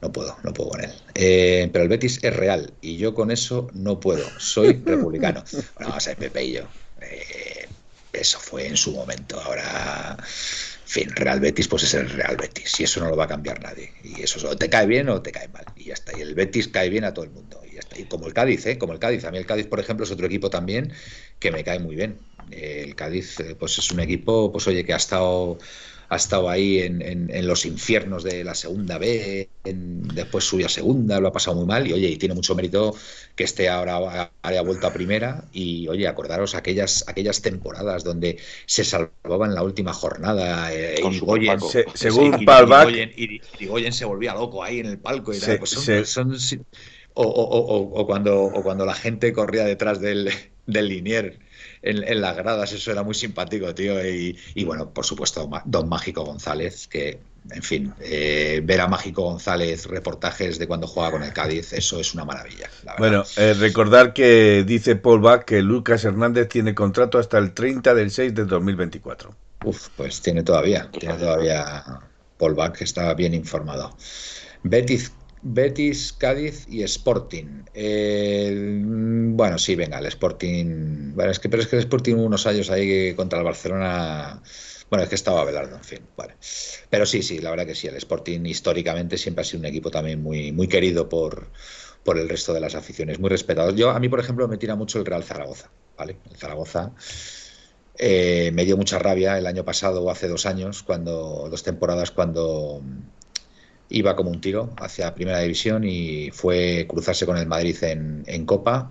No puedo, no puedo con él. Eh, pero el Betis es real y yo con eso no puedo. Soy <laughs> republicano. Bueno, vamos a ver, Pepe y yo. Eh, eso fue en su momento. Ahora, en fin, Real Betis, pues es el Real Betis. Y eso no lo va a cambiar nadie. Y eso te cae bien o te cae mal. Y ya está. Y el Betis cae bien a todo el mundo. Y ya está. Y como el Cádiz, ¿eh? Como el Cádiz. A mí el Cádiz, por ejemplo, es otro equipo también que me cae muy bien el Cádiz, eh, pues es un equipo, pues oye, que ha estado ha estado ahí en, los infiernos de la segunda B, después subió a segunda, lo ha pasado muy mal y oye, y tiene mucho mérito que esté ahora haya vuelto a primera. Y oye, acordaros aquellas aquellas temporadas donde se salvaba en la última jornada eh, y se, según y, se volvía loco ahí en el palco y tal, pues son, o, cuando, o cuando la gente corría detrás del, del linier en, las gradas, eso era muy simpático, tío. Y, bueno, por supuesto, Don Mágico González, que, en fin, eh, ver a Mágico González reportajes de cuando juega con el Cádiz, eso es una maravilla. bueno, eh, recordar que dice Paul Bach que Lucas Hernández tiene contrato hasta el 30 del 6 de 2024. Uf, pues tiene todavía, tiene todavía Paul Bach, que está bien informado. Betis Betis, Cádiz y Sporting. bueno, sí, venga, el Sporting. Bueno, es que, pero es que el Sporting unos años ahí contra el Barcelona. Bueno, es que estaba Belardo, en fin, vale. Pero sí, sí, la verdad que sí, el Sporting históricamente siempre ha sido un equipo también muy, muy querido por, por el resto de las aficiones, muy respetado. Yo, a mí, por ejemplo, me tira mucho el Real Zaragoza, ¿vale? El Zaragoza eh, me dio mucha rabia el año pasado o hace dos años, cuando, dos temporadas, cuando iba como un tiro hacia Primera División y fue cruzarse con el Madrid en, Copa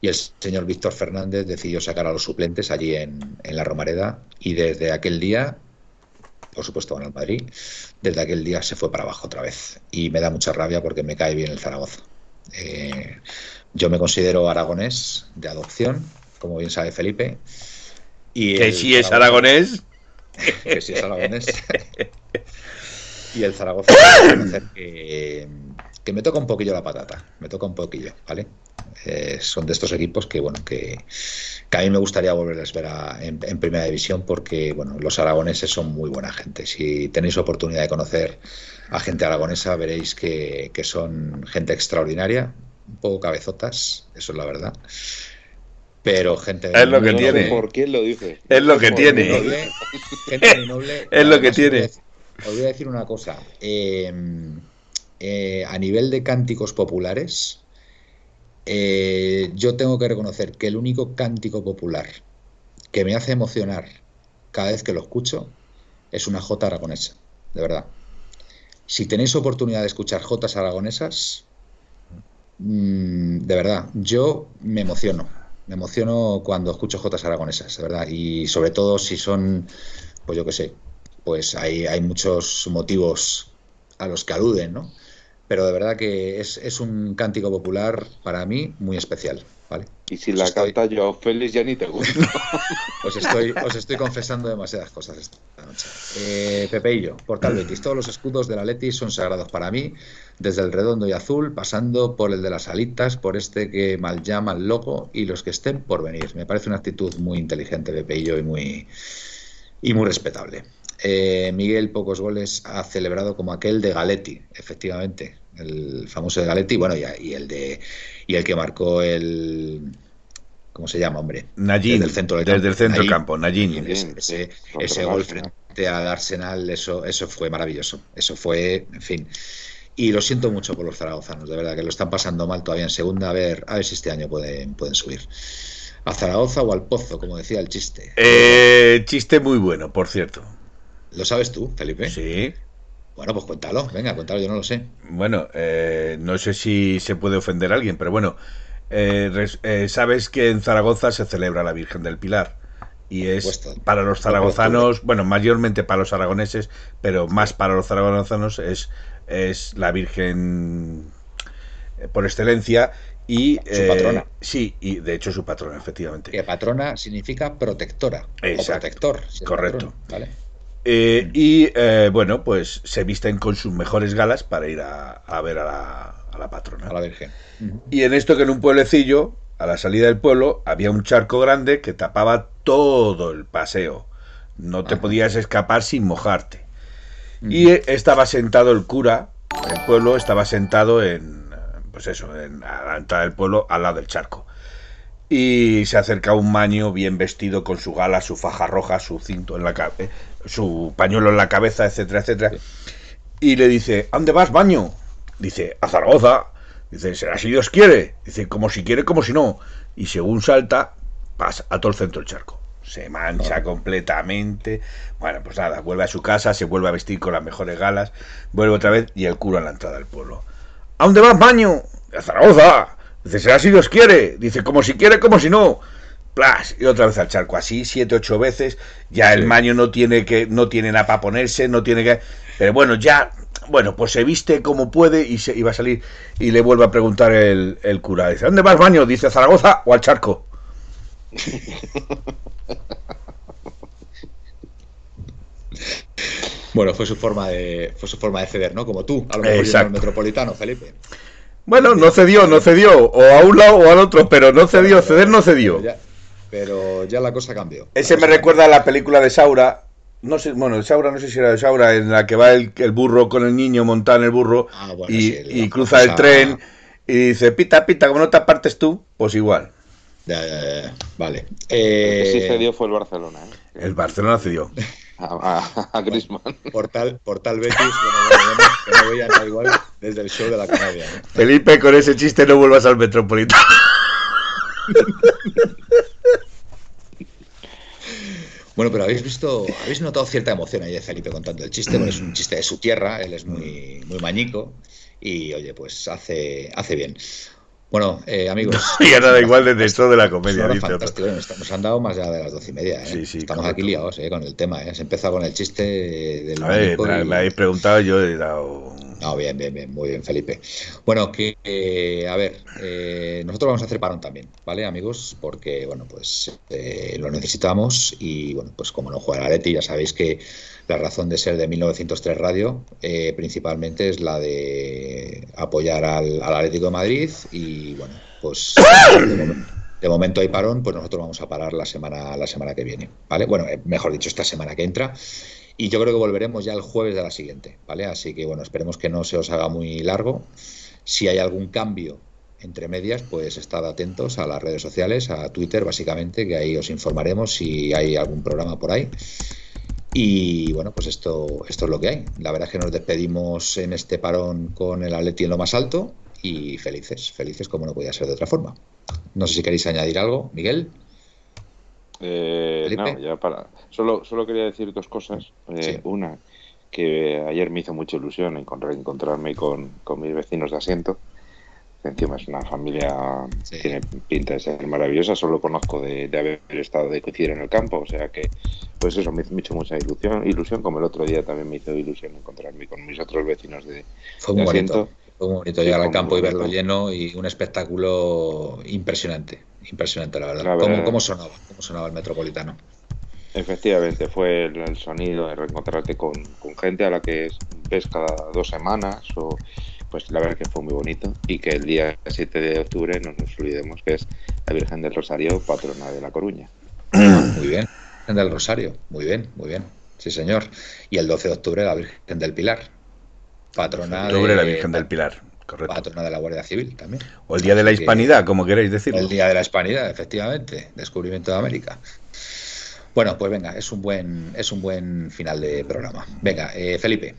y el señor Víctor Fernández decidió sacar a los suplentes allí en, la Romareda y desde aquel día, por supuesto van al Madrid, desde aquel día se fue para abajo otra vez y me da mucha rabia porque me cae bien el Zaragoza. Eh, yo me considero aragonés de adopción, como bien sabe Felipe. Y que si <laughs> es aragonés. Que si es aragonés. Y el Zaragoza que, que me toca un poquillo la patata, me toca un poquillo, ¿vale? Eh, son de estos equipos que bueno que, a mí me gustaría volverles ver en, primera división porque bueno los aragoneses son muy buena gente si tenéis oportunidad de conocer a gente aragonesa veréis que, son gente extraordinaria un poco cabezotas, eso es la verdad. Pero gente es lo que tiene. ¿Por quién lo dice? Es lo que tiene. gente muy noble. <laughs> Es lo que tiene. Os voy a decir una cosa. Em, eh, a nivel de cánticos populares, eh, yo tengo que reconocer que el único cántico popular que me hace emocionar cada vez que lo escucho es una J aragonesa, de verdad. Si tenéis oportunidad de escuchar Jotas aragonesas, mm, de verdad, yo me emociono. Me emociono cuando escucho Jotas aragonesas, de verdad. Y sobre todo si son, pues yo qué sé, pues hay, hay muchos motivos a los que aluden, ¿no? Pero de verdad que es, es un cántico popular para mí muy especial. Y si la canta yo Félix ya ni te gusta. <laughs> os, estoy, os estoy confesando demasiadas cosas esta noche. Eh, Pepe y yo, Portal Betis. Todos los escudos de la Leti son sagrados para mí, desde el redondo y azul, pasando por el de las alitas, por este que mal llama el logo y los que estén por venir. Me parece una actitud muy inteligente, Pepe y yo, y muy, y muy respetable. Eh, Miguel, pocos goles, ha celebrado como aquel de Galetti, efectivamente, el famoso de Galetti, bueno, y, el de y el que marcó el ¿cómo se llama, hombre? Nagin, desde el centro del desde campo. el centro campo, Nagin. Ese, ese, gol frente al Arsenal, eso, eso fue maravilloso. Eso fue, en fin. Y lo siento mucho por los zaragozanos, de verdad, que lo están pasando mal todavía en segunda. A ver, a ver si este año pueden, pueden subir. ¿A Zaragoza o al Pozo, como decía el chiste? Eh, chiste muy bueno, por cierto. ¿Lo sabes tú, Felipe? Sí. Bueno, pues cuéntalo, venga, cuéntalo, yo no lo sé. Bueno, eh, no sé si se puede ofender a alguien, pero bueno, eh, eh, sabes que en Zaragoza se celebra la Virgen del Pilar. Y es para los zaragozanos, bueno, mayormente para los aragoneses, pero más para los zaragozanos es, es la Virgen por excelencia y su patrona. Sí, y de hecho su patrona, efectivamente. Que patrona significa protectora o protector. correcto. ¿vale? Eh, y eh, bueno, pues se visten con sus mejores galas para ir a, ver a la, a la, patrona. A la Virgen. Y en esto que en un pueblecillo, a la salida del pueblo, había un charco grande que tapaba todo el paseo. No te podías escapar sin mojarte. Y estaba sentado el cura del pueblo, estaba sentado en, pues eso, en, a la entrada del pueblo, al lado del charco. Y se acerca un maño bien vestido con su gala, su faja roja, su cinto en la cabeza, su pañuelo en la cabeza, etcétera, etcétera. Y le dice, ¿a dónde vas, baño? Dice, a Zaragoza. Dice, será si Dios quiere. Dice, como si quiere, como si no. Y según salta, pasa a todo el centro del charco. Se mancha completamente. Bueno, pues nada, vuelve a su casa, se vuelve a vestir con las mejores galas, vuelve otra vez y el cura en la entrada del pueblo. ¿A dónde vas, baño? A Zaragoza. Dice, será si Dios quiere. Dice, como si quiere, como si no y otra vez al charco, así siete, ocho veces, ya el maño no tiene que, no tiene nada para ponerse, no tiene que, pero bueno, ya, bueno, pues se viste como puede y se iba a salir y le vuelve a preguntar el, el cura, dice, ¿dónde vas baño? Dice, ¿Zaragoza o al charco? <laughs> Bueno, fue su forma de fue su forma de ceder, ¿no? Como tú, a lo mejor metropolitano, Felipe. Bueno, no cedió, no cedió, o a un lado o al otro, pero no cedió, ceder no cedió pero ya la cosa cambió. Ese me recuerda a la película de Saura. No sé, bueno, de Saura, no sé si era de Saura, en la que va el, burro con el niño montado en el burro ah, y, cruza el tren y dice, pita, pita, como no te apartes tú, pues igual. vale. El que sí eh, cedió fue el Barcelona. ¿eh? El Barcelona cedió. <laughs> a, a, Griezmann. Portal, Portal Betis, bueno, que no veían igual desde el show de la comedia. Felipe, con ese chiste no vuelvas al Metropolitano. <laughs> Bueno, pero habéis visto, habéis notado cierta emoción ahí de Felipe contando el chiste, porque es un chiste de su tierra, él es muy, muy mañico y oye, pues hace, hace bien. Bueno, eh, amigos. y ahora da igual desde esto de la comedia. fantástico. Nos han dado más allá de las doce y media. ¿eh? Estamos aquí liados eh, con el tema. ¿eh? Se empezado con el chiste del. A ver, me, habéis preguntado, yo he dado no, bien, bien, bien, muy bien, Felipe. Bueno, que, eh, a ver, eh, nosotros vamos a hacer parón también, ¿vale, amigos? Porque, bueno, pues eh, lo necesitamos y, bueno, pues como no juega la Leti, ya sabéis que la razón de ser de 1903 Radio principalmente es la de apoyar al, Atlético de Madrid y, bueno, pues de momento, hay parón, pues nosotros vamos a parar la semana, la semana que viene, ¿vale? Bueno, mejor dicho, esta semana que entra y yo creo que volveremos ya el jueves de la siguiente, ¿vale? Así que bueno, esperemos que no se os haga muy largo. Si hay algún cambio entre medias, pues estad atentos a las redes sociales, a Twitter básicamente, que ahí os informaremos si hay algún programa por ahí. Y bueno, pues esto, esto es lo que hay. La verdad es que nos despedimos en este parón con el Atleti en lo más alto y felices, felices como no podía ser de otra forma. No sé si queréis añadir algo, Miguel. Eh, no, ya para. Solo, solo quería decir dos cosas. Eh, una, que ayer me hizo mucha ilusión encontrarme con, con mis vecinos de asiento. Encima es una familia que tiene pinta de ser maravillosa, solo conozco de, haber estado de coincidir en el campo, o sea que pues eso me, hizo mucha ilusión, ilusión, como el otro día también me hizo ilusión encontrarme con mis otros vecinos de, fue muy Bonito, fue muy bonito llegar al campo y verlo lleno y un espectáculo impresionante, impresionante la verdad. ¿Cómo, sonaba? ¿Cómo sonaba el Metropolitano? Efectivamente, fue el, sonido de reencontrarte con, con gente a la que ves cada dos semanas o pues la verdad que fue muy bonito y que el día 7 de octubre no nos olvidemos que es la Virgen del Rosario, patrona de La Coruña. <clears throat> Muy bien, Virgen del Rosario, muy bien, muy bien, sí señor. Y el 12 de octubre la Virgen del Pilar, patrona de la Virgen del Pilar. Correcto. Patrona de la Guardia Civil también. O el Día de la Hispanidad, como queréis decirlo. El Día de la Hispanidad, efectivamente, descubrimiento de América. Bueno, pues venga, es un buen, es un buen final de programa. Venga, eh, Felipe.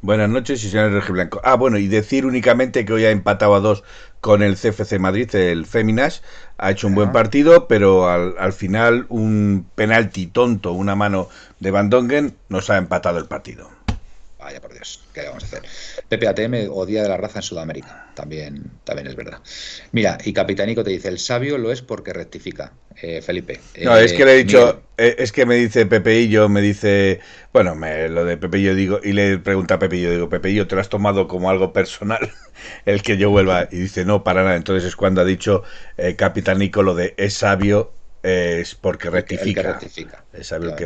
Buenas noches y señores Blanco. Ah, bueno, y decir únicamente que hoy ha empatado a dos con el CFC Madrid, el Féminas. Ha hecho un buen partido, pero al, al, final un penalti tonto, una mano de Van Dongen, nos ha empatado el partido. Vaya por Dios, ¿qué le vamos a hacer? PPATM o Día de la Raza en Sudamérica, también, también es verdad. Mira, y Capitanico te dice, el sabio lo es porque rectifica, eh, Felipe. no, es que le he eh, dicho, eh, es que me dice Pepeillo, me dice, bueno, me, lo de Pepeillo digo, y le pregunta a Pepeillo, digo, Pepeillo, ¿te lo has tomado como algo personal <laughs> el que yo vuelva? Y dice, no, para nada. Entonces es cuando ha dicho Capitanico lo de es sabio es porque rectifica.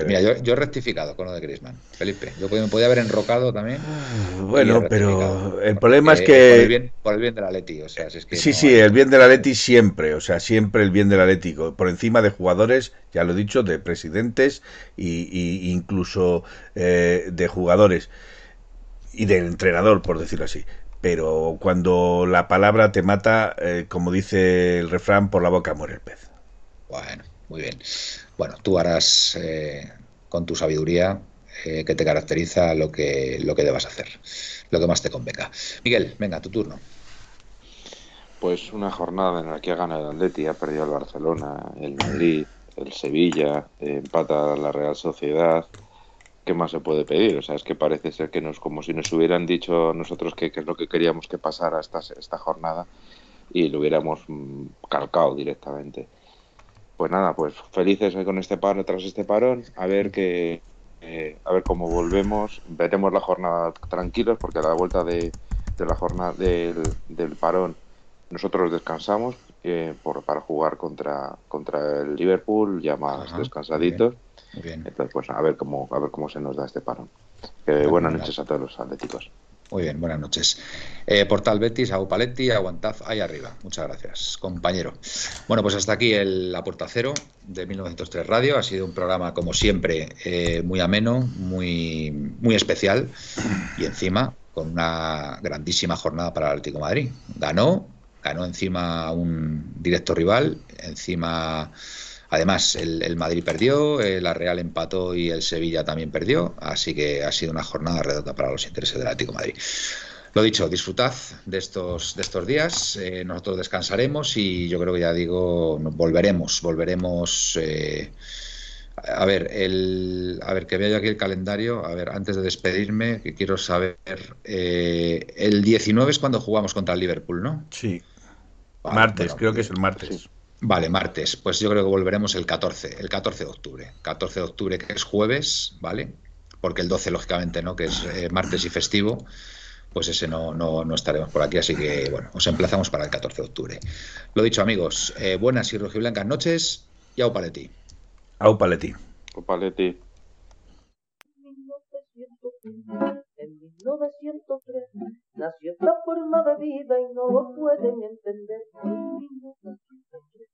Mira, yo, he rectificado con lo de Griezmann, Felipe. Yo me podía haber enrocado también. Bueno, pero el problema es que. Por el, bien, por el bien del Atleti, o sea, es que Sí, sí, el bien del Atleti siempre, o sea, siempre el bien del Atlético. Por encima de jugadores, ya lo he dicho, de presidentes y, incluso eh, de jugadores y del entrenador, por decirlo así pero cuando la palabra te mata, eh, como dice el refrán, por la boca muere el pez. Bueno, muy bien. Bueno, tú harás eh, con tu sabiduría eh, que te caracteriza lo que, lo que debas hacer, lo que más te convenga. Miguel, venga, tu turno. Pues una jornada en la que ha ganado el ha perdido el Barcelona, el Madrid, el Sevilla, empata la Real Sociedad. ¿Qué más se puede pedir? O sea, es que parece ser que nos, como si nos hubieran dicho nosotros qué es lo que queríamos que pasara esta, esta jornada y lo hubiéramos mm, calcado directamente pues nada, pues felices con este paro, tras este parón, a ver que eh, a ver cómo volvemos, veremos la jornada tranquilos porque a la vuelta de, la jornada del, parón nosotros descansamos eh, por, para jugar contra contra el Liverpool ya más descansaditos. Entonces pues a ver cómo a ver cómo se nos da este parón. buenas noches a todos los atléticos. Muy bien, buenas noches. Eh, Portal Betis, Paletti, aguantad ahí arriba. Muchas gracias, compañero. Bueno, pues hasta aquí el La Puerta Cero de 1903 Radio. Ha sido un programa, como siempre, eh, muy ameno, muy, muy especial y encima con una grandísima jornada para el Atlético Madrid. Ganó, ganó encima un directo rival, encima Además, el, Madrid perdió, eh, la Real empató y el Sevilla también perdió, así que ha sido una jornada redonda para los intereses del Atlético Madrid. Lo dicho, disfrutad de estos, de estos días, eh, nosotros descansaremos y yo creo que ya digo, volveremos, volveremos. Eh, a ver, el, a ver, que vea yo aquí el calendario. A ver, antes de despedirme, que quiero saber. el 19 es cuando jugamos contra el Liverpool, ¿no? Sí. martes, creo que es el martes. Vale, martes. Pues yo creo que volveremos el 14, el 14 de octubre. 14 de octubre, que es jueves, ¿vale? Porque el 12, lógicamente, ¿no? Que es eh, martes y festivo. Pues ese no, no, no, estaremos por aquí, así que bueno, os emplazamos para el 14 de octubre. Lo dicho, amigos, eh, buenas y rojiblancas noches y au paleti. Au paleti. Au paleti. En 1903 nació esta forma de vida y no lo pueden entender.